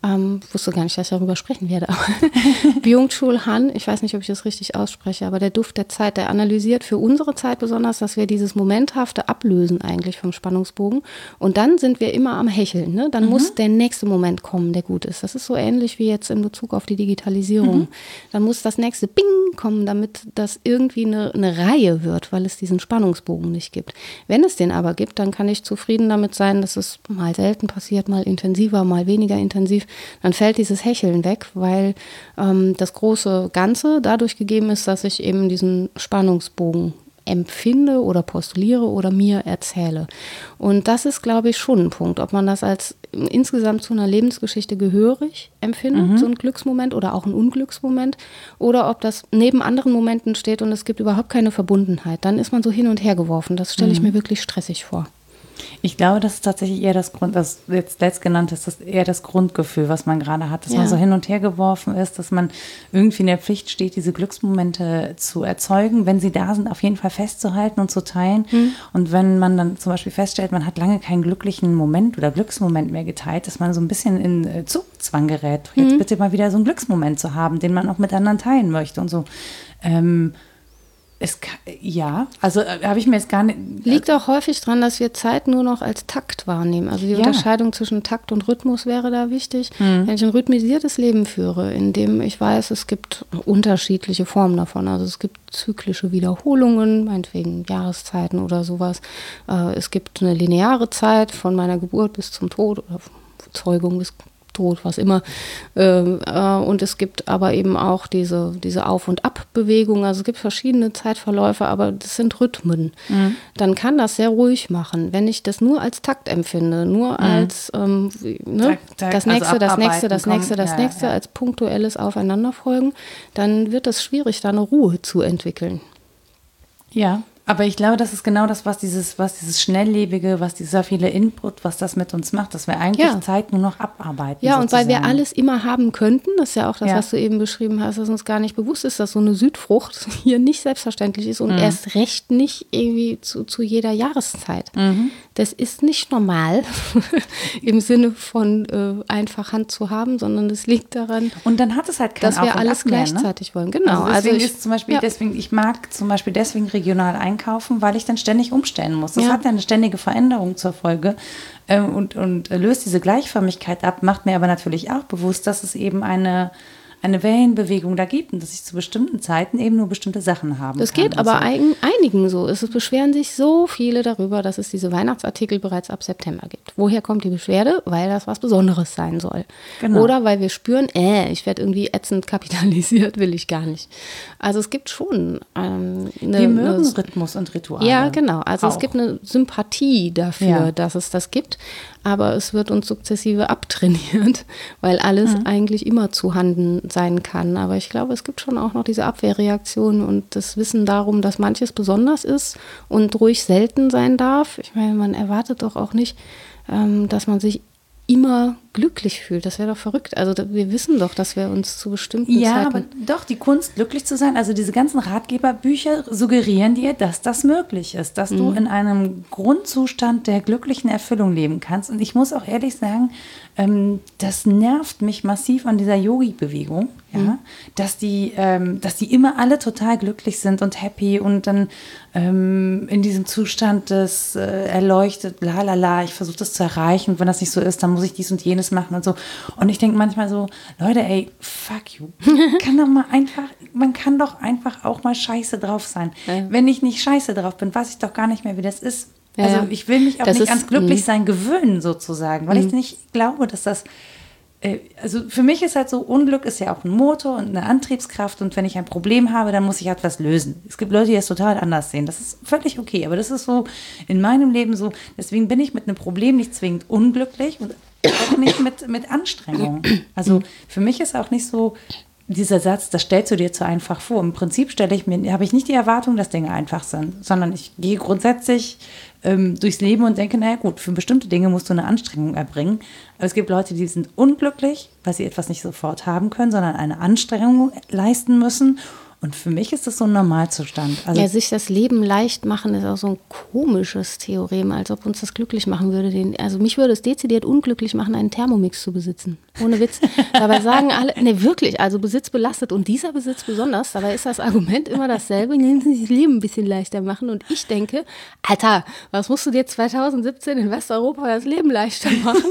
ähm, wusste gar nicht, dass ich darüber sprechen werde. Byung-Chul Han, ich weiß nicht, ob ich das richtig ausspreche, aber der Duft der Zeit, der analysiert für unsere Zeit besonders, dass wir dieses Momenthafte ablösen eigentlich vom Spannungsbogen. Und dann sind wir immer am Hecheln. Ne? Dann mhm. muss der nächste Moment kommen, der gut ist. Das ist so ähnlich wie jetzt in Bezug auf die Digitalisierung. Mhm. Dann muss das nächste Bing kommen, damit das irgendwie eine, eine Reihe wird, weil es diesen Spannungsbogen nicht gibt. Wenn es den aber gibt, dann kann ich zufrieden damit sein, dass es mal selten passiert, mal intensiver, mal weniger intensiv dann fällt dieses Hecheln weg, weil ähm, das große Ganze dadurch gegeben ist, dass ich eben diesen Spannungsbogen empfinde oder postuliere oder mir erzähle. Und das ist, glaube ich, schon ein Punkt, ob man das als insgesamt zu einer Lebensgeschichte gehörig empfindet, mhm. so ein Glücksmoment oder auch ein Unglücksmoment, oder ob das neben anderen Momenten steht und es gibt überhaupt keine Verbundenheit. Dann ist man so hin und her geworfen. Das stelle ich mhm. mir wirklich stressig vor. Ich glaube, das ist tatsächlich eher das Grund, das jetzt letzt genannt ist, das eher das Grundgefühl, was man gerade hat, dass ja. man so hin und her geworfen ist, dass man irgendwie in der Pflicht steht, diese Glücksmomente zu erzeugen, wenn sie da sind, auf jeden Fall festzuhalten und zu teilen. Mhm. Und wenn man dann zum Beispiel feststellt, man hat lange keinen glücklichen Moment oder Glücksmoment mehr geteilt, dass man so ein bisschen in äh, Zugzwang gerät, jetzt mhm. bitte mal wieder so einen Glücksmoment zu haben, den man auch mit anderen teilen möchte und so. Ähm, Es, ja, also äh, habe ich mir jetzt gar nicht. Liegt auch häufig daran, dass wir Zeit nur noch als Takt wahrnehmen. Also die ja. Unterscheidung zwischen Takt und Rhythmus wäre da wichtig. Mhm. Wenn ich ein rhythmisiertes Leben führe, in dem ich weiß, es gibt unterschiedliche Formen davon. Also es gibt zyklische Wiederholungen, meinetwegen Jahreszeiten oder sowas. Äh, es gibt eine lineare Zeit von meiner Geburt bis zum Tod oder Zeugung bis Tod, was immer. Ähm, äh, und es gibt aber eben auch diese, diese Auf- und Abbewegung. Also es gibt verschiedene Zeitverläufe, aber das sind Rhythmen. Mhm. Dann kann das sehr ruhig machen. Wenn ich das nur als Takt empfinde, nur mhm. als ähm, ne, Tag, Tag, das, nächste, also das nächste, das nächste, das ja, nächste, ja. als punktuelles Aufeinanderfolgen, dann wird es schwierig, da eine Ruhe zu entwickeln. Ja, aber ich glaube, das ist genau das, was dieses, was dieses Schnelllebige, was dieser viele Input, was das mit uns macht, dass wir eigentlich ja. Zeit nur noch abarbeiten. Ja, sozusagen. und weil wir alles immer haben könnten, das ist ja auch das, ja. was du eben beschrieben hast, dass uns gar nicht bewusst ist, dass so eine Südfrucht hier nicht selbstverständlich ist und mhm. erst recht nicht irgendwie zu, zu jeder Jahreszeit. Mhm. Das ist nicht normal im Sinne von äh, einfach Hand zu haben, sondern es liegt daran, und dann hat es halt dass wir alles mehr, ne? gleichzeitig ne? wollen. Genau. Also deswegen also ich, ist zum Beispiel, ja. deswegen, ich mag zum Beispiel deswegen regional einkaufen, weil ich dann ständig umstellen muss. Das ja. hat ja eine ständige Veränderung zur Folge ähm, und, und löst diese Gleichförmigkeit ab, macht mir aber natürlich auch bewusst, dass es eben eine eine Wellenbewegung da gibt und dass ich zu bestimmten Zeiten eben nur bestimmte Sachen habe. Das geht aber so. einigen so. Es beschweren sich so viele darüber, dass es diese Weihnachtsartikel bereits ab September gibt. Woher kommt die Beschwerde? Weil das was Besonderes sein soll. Genau. Oder weil wir spüren, äh, ich werde irgendwie ätzend kapitalisiert, will ich gar nicht. Also es gibt schon ähm, eine, Wir mögen eine, Rhythmus und Rituale. Ja, genau. Also auch. es gibt eine Sympathie dafür, ja. dass es das gibt aber es wird uns sukzessive abtrainiert, weil alles mhm. eigentlich immer zu Handen sein kann. Aber ich glaube, es gibt schon auch noch diese Abwehrreaktion und das Wissen darum, dass manches besonders ist und ruhig selten sein darf. Ich meine, man erwartet doch auch nicht, ähm, dass man sich immer glücklich fühlt. Das wäre doch verrückt. Also wir wissen doch, dass wir uns zu bestimmten ja, Zeiten... Ja, aber doch, die Kunst, glücklich zu sein, also diese ganzen Ratgeberbücher suggerieren dir, dass das möglich ist, dass mhm. du in einem Grundzustand der glücklichen Erfüllung leben kannst. Und ich muss auch ehrlich sagen, ähm, das nervt mich massiv an dieser Yogi-Bewegung, ja, mhm. dass, die, ähm, dass die immer alle total glücklich sind und happy und dann ähm, in diesem Zustand des äh, erleuchtet, la la la, ich versuche das zu erreichen und wenn das nicht so ist, dann muss ich dies und jenes machen und so. Und ich denke manchmal so, Leute, ey, fuck you. kann doch mal einfach, man kann doch einfach auch mal scheiße drauf sein. Ja. Wenn ich nicht scheiße drauf bin, weiß ich doch gar nicht mehr, wie das ist. Ja, also ich will mich auch nicht ist, ans Glücklichsein gewöhnen sozusagen, weil ich mhm. nicht glaube, dass das äh, also für mich ist halt so, Unglück ist ja auch ein Motor und eine Antriebskraft und wenn ich ein Problem habe, dann muss ich etwas lösen. Es gibt Leute, die das total anders sehen. Das ist völlig okay, aber das ist so in meinem Leben so. Deswegen bin ich mit einem Problem nicht zwingend unglücklich und auch nicht mit, mit Anstrengung. Also für mich ist auch nicht so, dieser Satz, das stellst du dir zu einfach vor. Im Prinzip stelle ich mir, habe ich nicht die Erwartung, dass Dinge einfach sind, sondern ich gehe grundsätzlich ähm, durchs Leben und denke, naja gut, für bestimmte Dinge musst du eine Anstrengung erbringen. Aber es gibt Leute, die sind unglücklich, weil sie etwas nicht sofort haben können, sondern eine Anstrengung leisten müssen und für mich ist das so ein Normalzustand. Also ja, sich das Leben leicht machen ist auch so ein komisches Theorem, als ob uns das glücklich machen würde. Den, also mich würde es dezidiert unglücklich machen, einen Thermomix zu besitzen. Ohne Witz. Dabei sagen alle, ne wirklich, also Besitz belastet und dieser Besitz besonders. Dabei ist das Argument immer dasselbe, nehmen Sie sich das Leben ein bisschen leichter machen. Und ich denke, Alter, was musst du dir 2017 in Westeuropa das Leben leichter machen?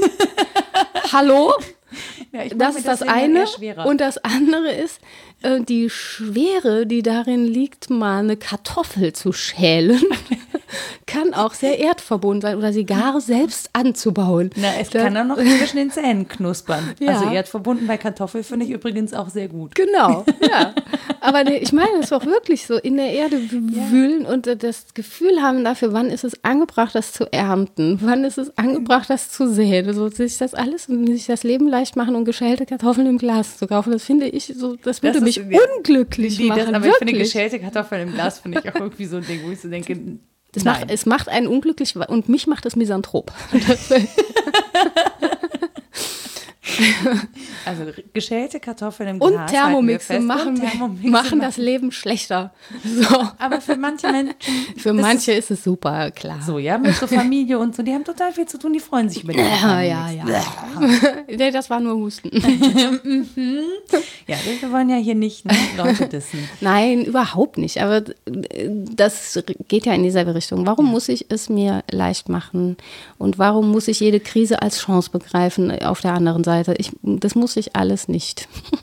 Hallo? Ja, das ist das eine. Und das andere ist, äh, die Schwere, die darin liegt, mal eine Kartoffel zu schälen, kann auch sehr erdverbunden sein oder sie gar selbst anzubauen. Na, es da, kann auch noch zwischen den Zähnen knuspern. Ja. Also erdverbunden bei Kartoffel finde ich übrigens auch sehr gut. Genau, ja. Aber ne, ich meine, es ist auch wirklich so, in der Erde wühlen ja. und äh, das Gefühl haben dafür, wann ist es angebracht, das zu ernten, wann ist es angebracht, das zu säen. Also sich das alles, sich das Leben leicht machen und geschälte Kartoffeln im Glas zu kaufen, das finde ich so, das würde das mich unglücklich nee, machen. Das, aber wirklich. ich finde geschälte Kartoffeln im Glas finde ich auch irgendwie so ein Ding, wo ich so denke, es macht, es macht einen unglücklich und mich macht es misanthrop. Also geschälte Kartoffeln im Und Glas. Thermomixe machen, Und Thermomixe machen das Leben schlechter. So. Aber für manche Menschen. Für ist manche ist es super, klar. So, ja, mit so Familie und so, die haben total viel zu tun, die freuen sich über die Ja, ja, ja. nee, das war nur Husten. Ja, wir wollen ja hier nicht ne, Leute dissen. Nein, überhaupt nicht. Aber äh, das geht ja in dieselbe Richtung. Warum muss ich es mir leicht machen? Und warum muss ich jede Krise als Chance begreifen auf der anderen Seite? Ich, das muss ich alles nicht.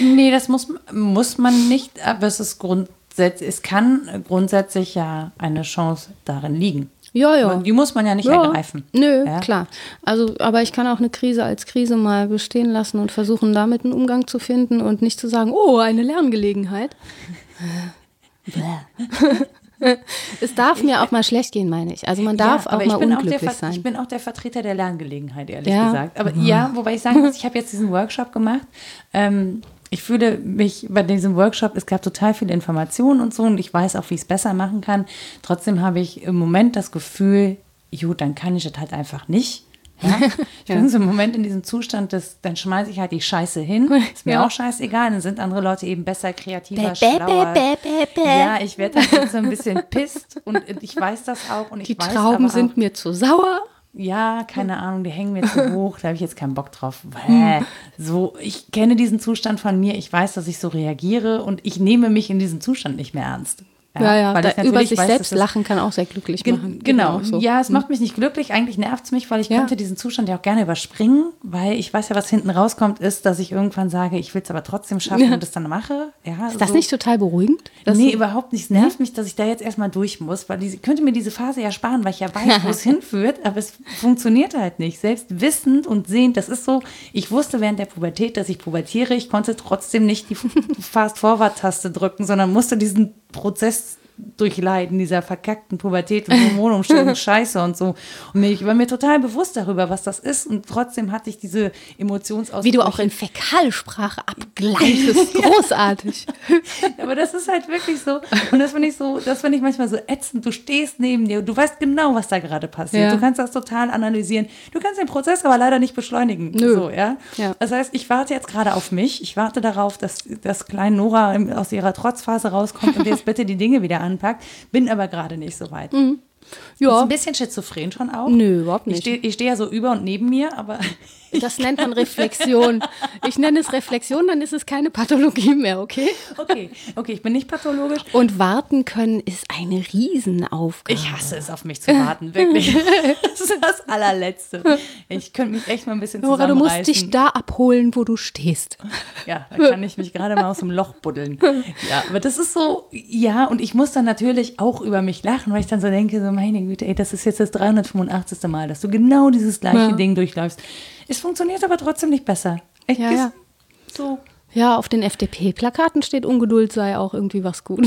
Nee, das muss, muss man nicht, aber es ist grundsätzlich, es kann grundsätzlich ja eine Chance darin liegen. Ja, ja. Die muss man ja nicht Ja, ergreifen. Nö, Ja? klar. Also, aber ich kann auch eine Krise als Krise mal bestehen lassen und versuchen, damit einen Umgang zu finden und nicht zu sagen, oh, eine Lerngelegenheit. es darf mir auch mal schlecht gehen, meine ich. Also man darf Ja, auch mal unglücklich Ver- sein. Ich bin auch der Vertreter der Lerngelegenheit, ehrlich Ja. gesagt. Aber ja, wobei ich sagen muss, ich habe jetzt diesen Workshop gemacht. Ähm, ich fühle mich bei diesem Workshop, es gab total viele Informationen und so und ich weiß auch, wie ich es besser machen kann. Trotzdem habe ich im Moment das Gefühl, gut, dann kann ich es halt einfach nicht. Ja? Ich bin so im Moment in diesem Zustand, dass dann schmeiße ich halt die Scheiße hin. Ist mir Ja. auch scheißegal. Dann sind andere Leute eben besser, kreativer, bäh, schlauer. bäh, bäh. Ja, ich werde dann jetzt so ein bisschen pisst und ich weiß das auch. Und ich Die weiß Trauben auch, sind mir zu sauer. ja, keine Ahnung, die hängen mir zu hoch, da habe ich jetzt keinen Bock drauf. Bäh. So, ich kenne diesen Zustand von mir, ich weiß, dass ich so reagiere und ich nehme mich in diesem Zustand nicht mehr ernst. Ja, ja, weil da, ich über sich weiß, selbst lachen kann auch sehr glücklich machen. Genau, auch so. ja, es macht mich nicht glücklich. Eigentlich nervt es mich, weil ich Ja. könnte diesen Zustand ja auch gerne überspringen, weil ich weiß ja, was hinten rauskommt, ist, dass ich irgendwann sage, ich will es aber trotzdem schaffen Ja. und es dann mache. Ja, Ist das so. nicht total beruhigend? Nee, überhaupt nicht. Es nervt mich, dass ich da jetzt erstmal durch muss, weil ich könnte mir diese Phase ja sparen, weil ich ja weiß, wo es hinführt, aber es funktioniert halt nicht. Selbst wissend und sehend, das ist so, ich wusste während der Pubertät, dass ich pubertiere, ich konnte trotzdem nicht die Fast-Forward-Taste drücken, sondern musste diesen Prozess durchleiden, dieser verkackten Pubertät und Hormonumstellung, Scheiße und so. Und ich war mir total bewusst darüber, was das ist und trotzdem hatte ich diese Emotionsausbrüche. Wie du auch in Fäkalsprache abgleitest. Großartig. Aber das ist halt wirklich so. Und das finde ich so, das finde ich manchmal so ätzend. Du stehst neben dir, du weißt genau, was da gerade passiert. Ja. Du kannst das total analysieren. Du kannst den Prozess aber leider nicht beschleunigen. Nö. So, ja? Ja. Das heißt, ich warte jetzt gerade auf mich. Ich warte darauf, dass das kleine Nora aus ihrer Trotzphase rauskommt und jetzt bitte die Dinge wieder anpackt. Bin aber gerade nicht so weit. Ist Ja, ein bisschen schizophren schon auch. Nö, überhaupt Ich nicht. stehe ich steh ja so über und neben mir, aber das nennt man Reflexion. Ich nenne es Reflexion, dann ist es keine Pathologie mehr, okay? okay, okay, ich bin nicht pathologisch. Und warten können ist eine Riesenaufgabe. Ich hasse es, auf mich zu warten, wirklich. Das ist das allerletzte. Ich könnte mich echt mal ein bisschen Nora, du musst dich da abholen, wo du stehst. Ja, da kann ich mich gerade mal aus dem Loch buddeln. Ja, aber das ist so, ja, und ich muss dann natürlich auch über mich lachen, weil ich dann so denke, so meine Güte, ey, das ist jetzt das 385. Mal, dass du genau dieses gleiche Ja. Ding durchläufst. Es funktioniert aber trotzdem nicht besser. Echt, Ja, ja. So. Ja, auf den FDP-Plakaten steht Ungeduld sei auch irgendwie was gut.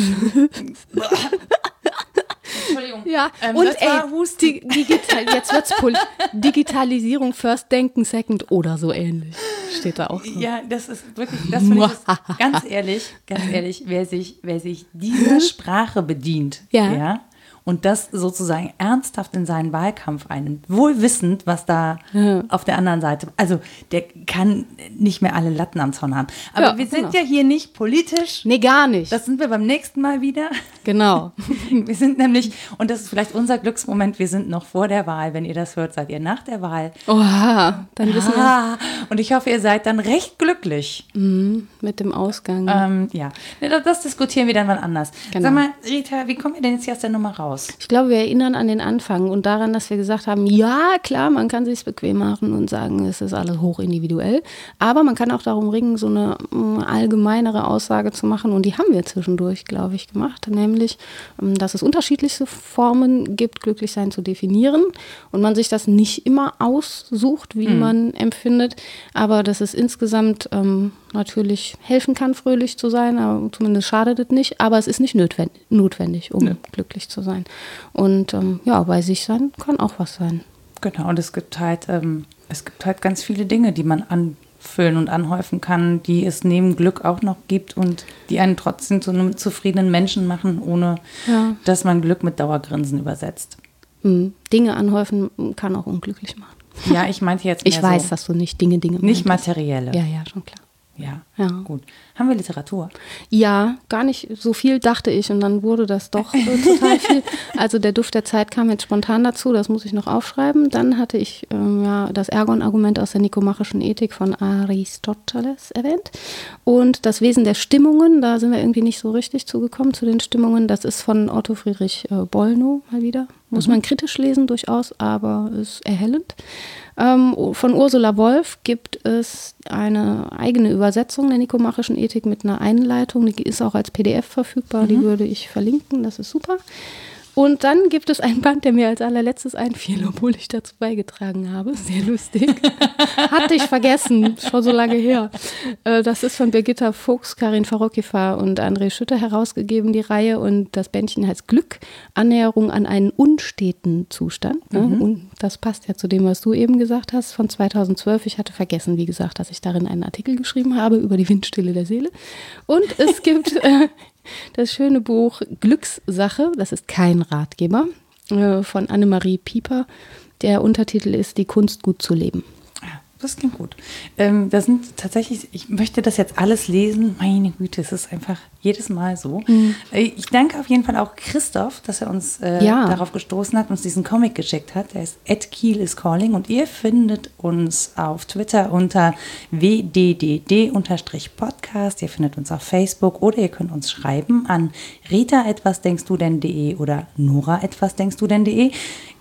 Entschuldigung. Ja, Ähm, und ey, war Husten. di digital, jetzt wird's pol Digitalisierung first, denken second oder so ähnlich. Steht da auch. So. Ja, das ist wirklich, das finde ich ganz ehrlich, ganz ehrlich, wer sich, wer sich dieser Sprache bedient, Ja. Und das sozusagen ernsthaft in seinen Wahlkampf einnimmt, wohl wissend, was da Ja. auf der anderen Seite, also der kann nicht mehr alle Latten am Zaun haben. Aber Ja, wir sind genau. ja hier nicht politisch. Nee, gar nicht. Das sind wir beim nächsten Mal wieder. genau. Wir sind nämlich, und das ist vielleicht unser Glücksmoment, wir sind noch vor der Wahl. Wenn ihr das hört, seid ihr nach der Wahl. Oha, dann wissen wir Ah, und ich hoffe, ihr seid dann recht glücklich. mit dem Ausgang. Ähm, ja, das, das diskutieren wir dann mal anders. Genau. Sag mal, Rita, wie kommen wir denn jetzt hier aus der Nummer raus? Ich glaube, wir erinnern an den Anfang und daran, dass wir gesagt haben, ja, klar, man kann sich bequem machen und sagen, es ist alles hoch individuell, aber man kann auch darum ringen, so eine mm, allgemeinere Aussage zu machen und die haben wir zwischendurch, glaube ich, gemacht, nämlich, ähm, dass es unterschiedlichste Formen gibt, Glücklichsein zu definieren und man sich das nicht immer aussucht, wie man empfindet, aber dass es insgesamt ähm, natürlich helfen kann, fröhlich zu sein, aber zumindest schadet es nicht, aber es ist nicht notwendig, um glücklich zu sein. Und ähm, ja, bei sich sein kann auch was sein. Genau, und es gibt halt, ähm, es gibt halt ganz viele Dinge, die man anfüllen und anhäufen kann, die es neben Glück auch noch gibt und die einen trotzdem zu einem zufriedenen Menschen machen, ohne Ja. dass man Glück mit Dauergrinsen übersetzt. Hm. Dinge anhäufen kann auch unglücklich machen. Ja, ich meinte jetzt. Ich weiß, so dass du nicht Dinge, Dinge. Nicht materielle. Ja, ja, schon klar. Ja, ja, gut. Haben wir Literatur? Ja, gar nicht so viel, dachte ich. Und dann wurde das doch äh, total viel. Also der Duft der Zeit kam jetzt spontan dazu, das muss ich noch aufschreiben. Dann hatte ich ähm, ja, das Ergon-Argument aus der nikomachischen Ethik von Aristoteles erwähnt. Und das Wesen der Stimmungen, da sind wir irgendwie nicht so richtig zugekommen zu den Stimmungen. Das ist von Otto Friedrich äh, Bollnow mal wieder. Muss mhm. man kritisch lesen durchaus, aber ist erhellend. Ähm, von Ursula Wolf gibt es eine eigene Übersetzung der nikomachischen Ethik mit einer Einleitung. Die ist auch als PDF verfügbar. Mhm. Die würde ich verlinken. Das ist super. Und dann gibt es ein Band, der mir als allerletztes einfiel, obwohl ich dazu beigetragen habe. Sehr lustig. Hatte ich vergessen, schon so lange her. Äh, das ist von Birgitta Fuchs, Karin Farokifa und André Schütter herausgegeben, die Reihe. Und das Bändchen heißt Glück, Annäherung an einen unsteten Zustand. Ne? Mhm. Und das passt ja zu dem, was du eben gesagt hast, von 2012. Ich hatte vergessen, wie gesagt, dass ich darin einen Artikel geschrieben habe über die Windstille der Seele. Und es gibt äh, das schöne Buch Glückssache, das ist kein Ratgeber, äh, von Annemarie Pieper. Der Untertitel ist Die Kunst gut zu leben. Das klingt gut. Ähm, sind tatsächlich, ich möchte das jetzt alles lesen. Meine Güte, es ist einfach jedes Mal so. Mhm. Ich danke auf jeden Fall auch Christoph, dass er uns äh, ja. darauf gestoßen hat, uns diesen Comic geschickt hat. Der ist at Kiel is Calling und ihr findet uns auf Twitter unter wddd-podcast. Ihr findet uns auf Facebook oder ihr könnt uns schreiben an rita etwas denkst du denn.de oder nora etwas denkst du denn.de.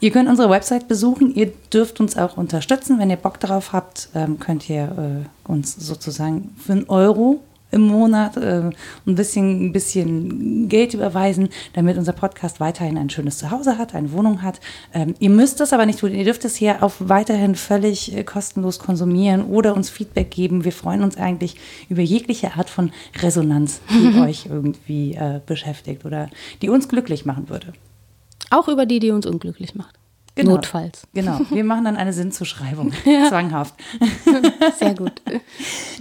Ihr könnt unsere Website besuchen. Ihr dürft uns auch unterstützen. Wenn ihr Bock darauf habt, ähm, könnt ihr äh, uns sozusagen für einen Euro im Monat äh, ein bisschen, ein bisschen Geld überweisen, damit unser Podcast weiterhin ein schönes Zuhause hat, eine Wohnung hat. Ähm, ihr müsst das aber nicht tun. Ihr dürft es hier auch weiterhin völlig äh, kostenlos konsumieren oder uns Feedback geben. Wir freuen uns eigentlich über jegliche Art von Resonanz, die euch irgendwie äh, beschäftigt oder die uns glücklich machen würde. Auch über die, die uns unglücklich macht. Genau, Notfalls. Genau. Wir machen dann eine Sinnzuschreibung. ja. Zwanghaft. Sehr gut.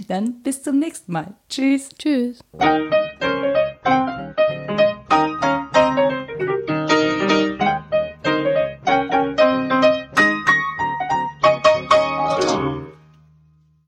Dann bis zum nächsten Mal. Tschüss. Tschüss.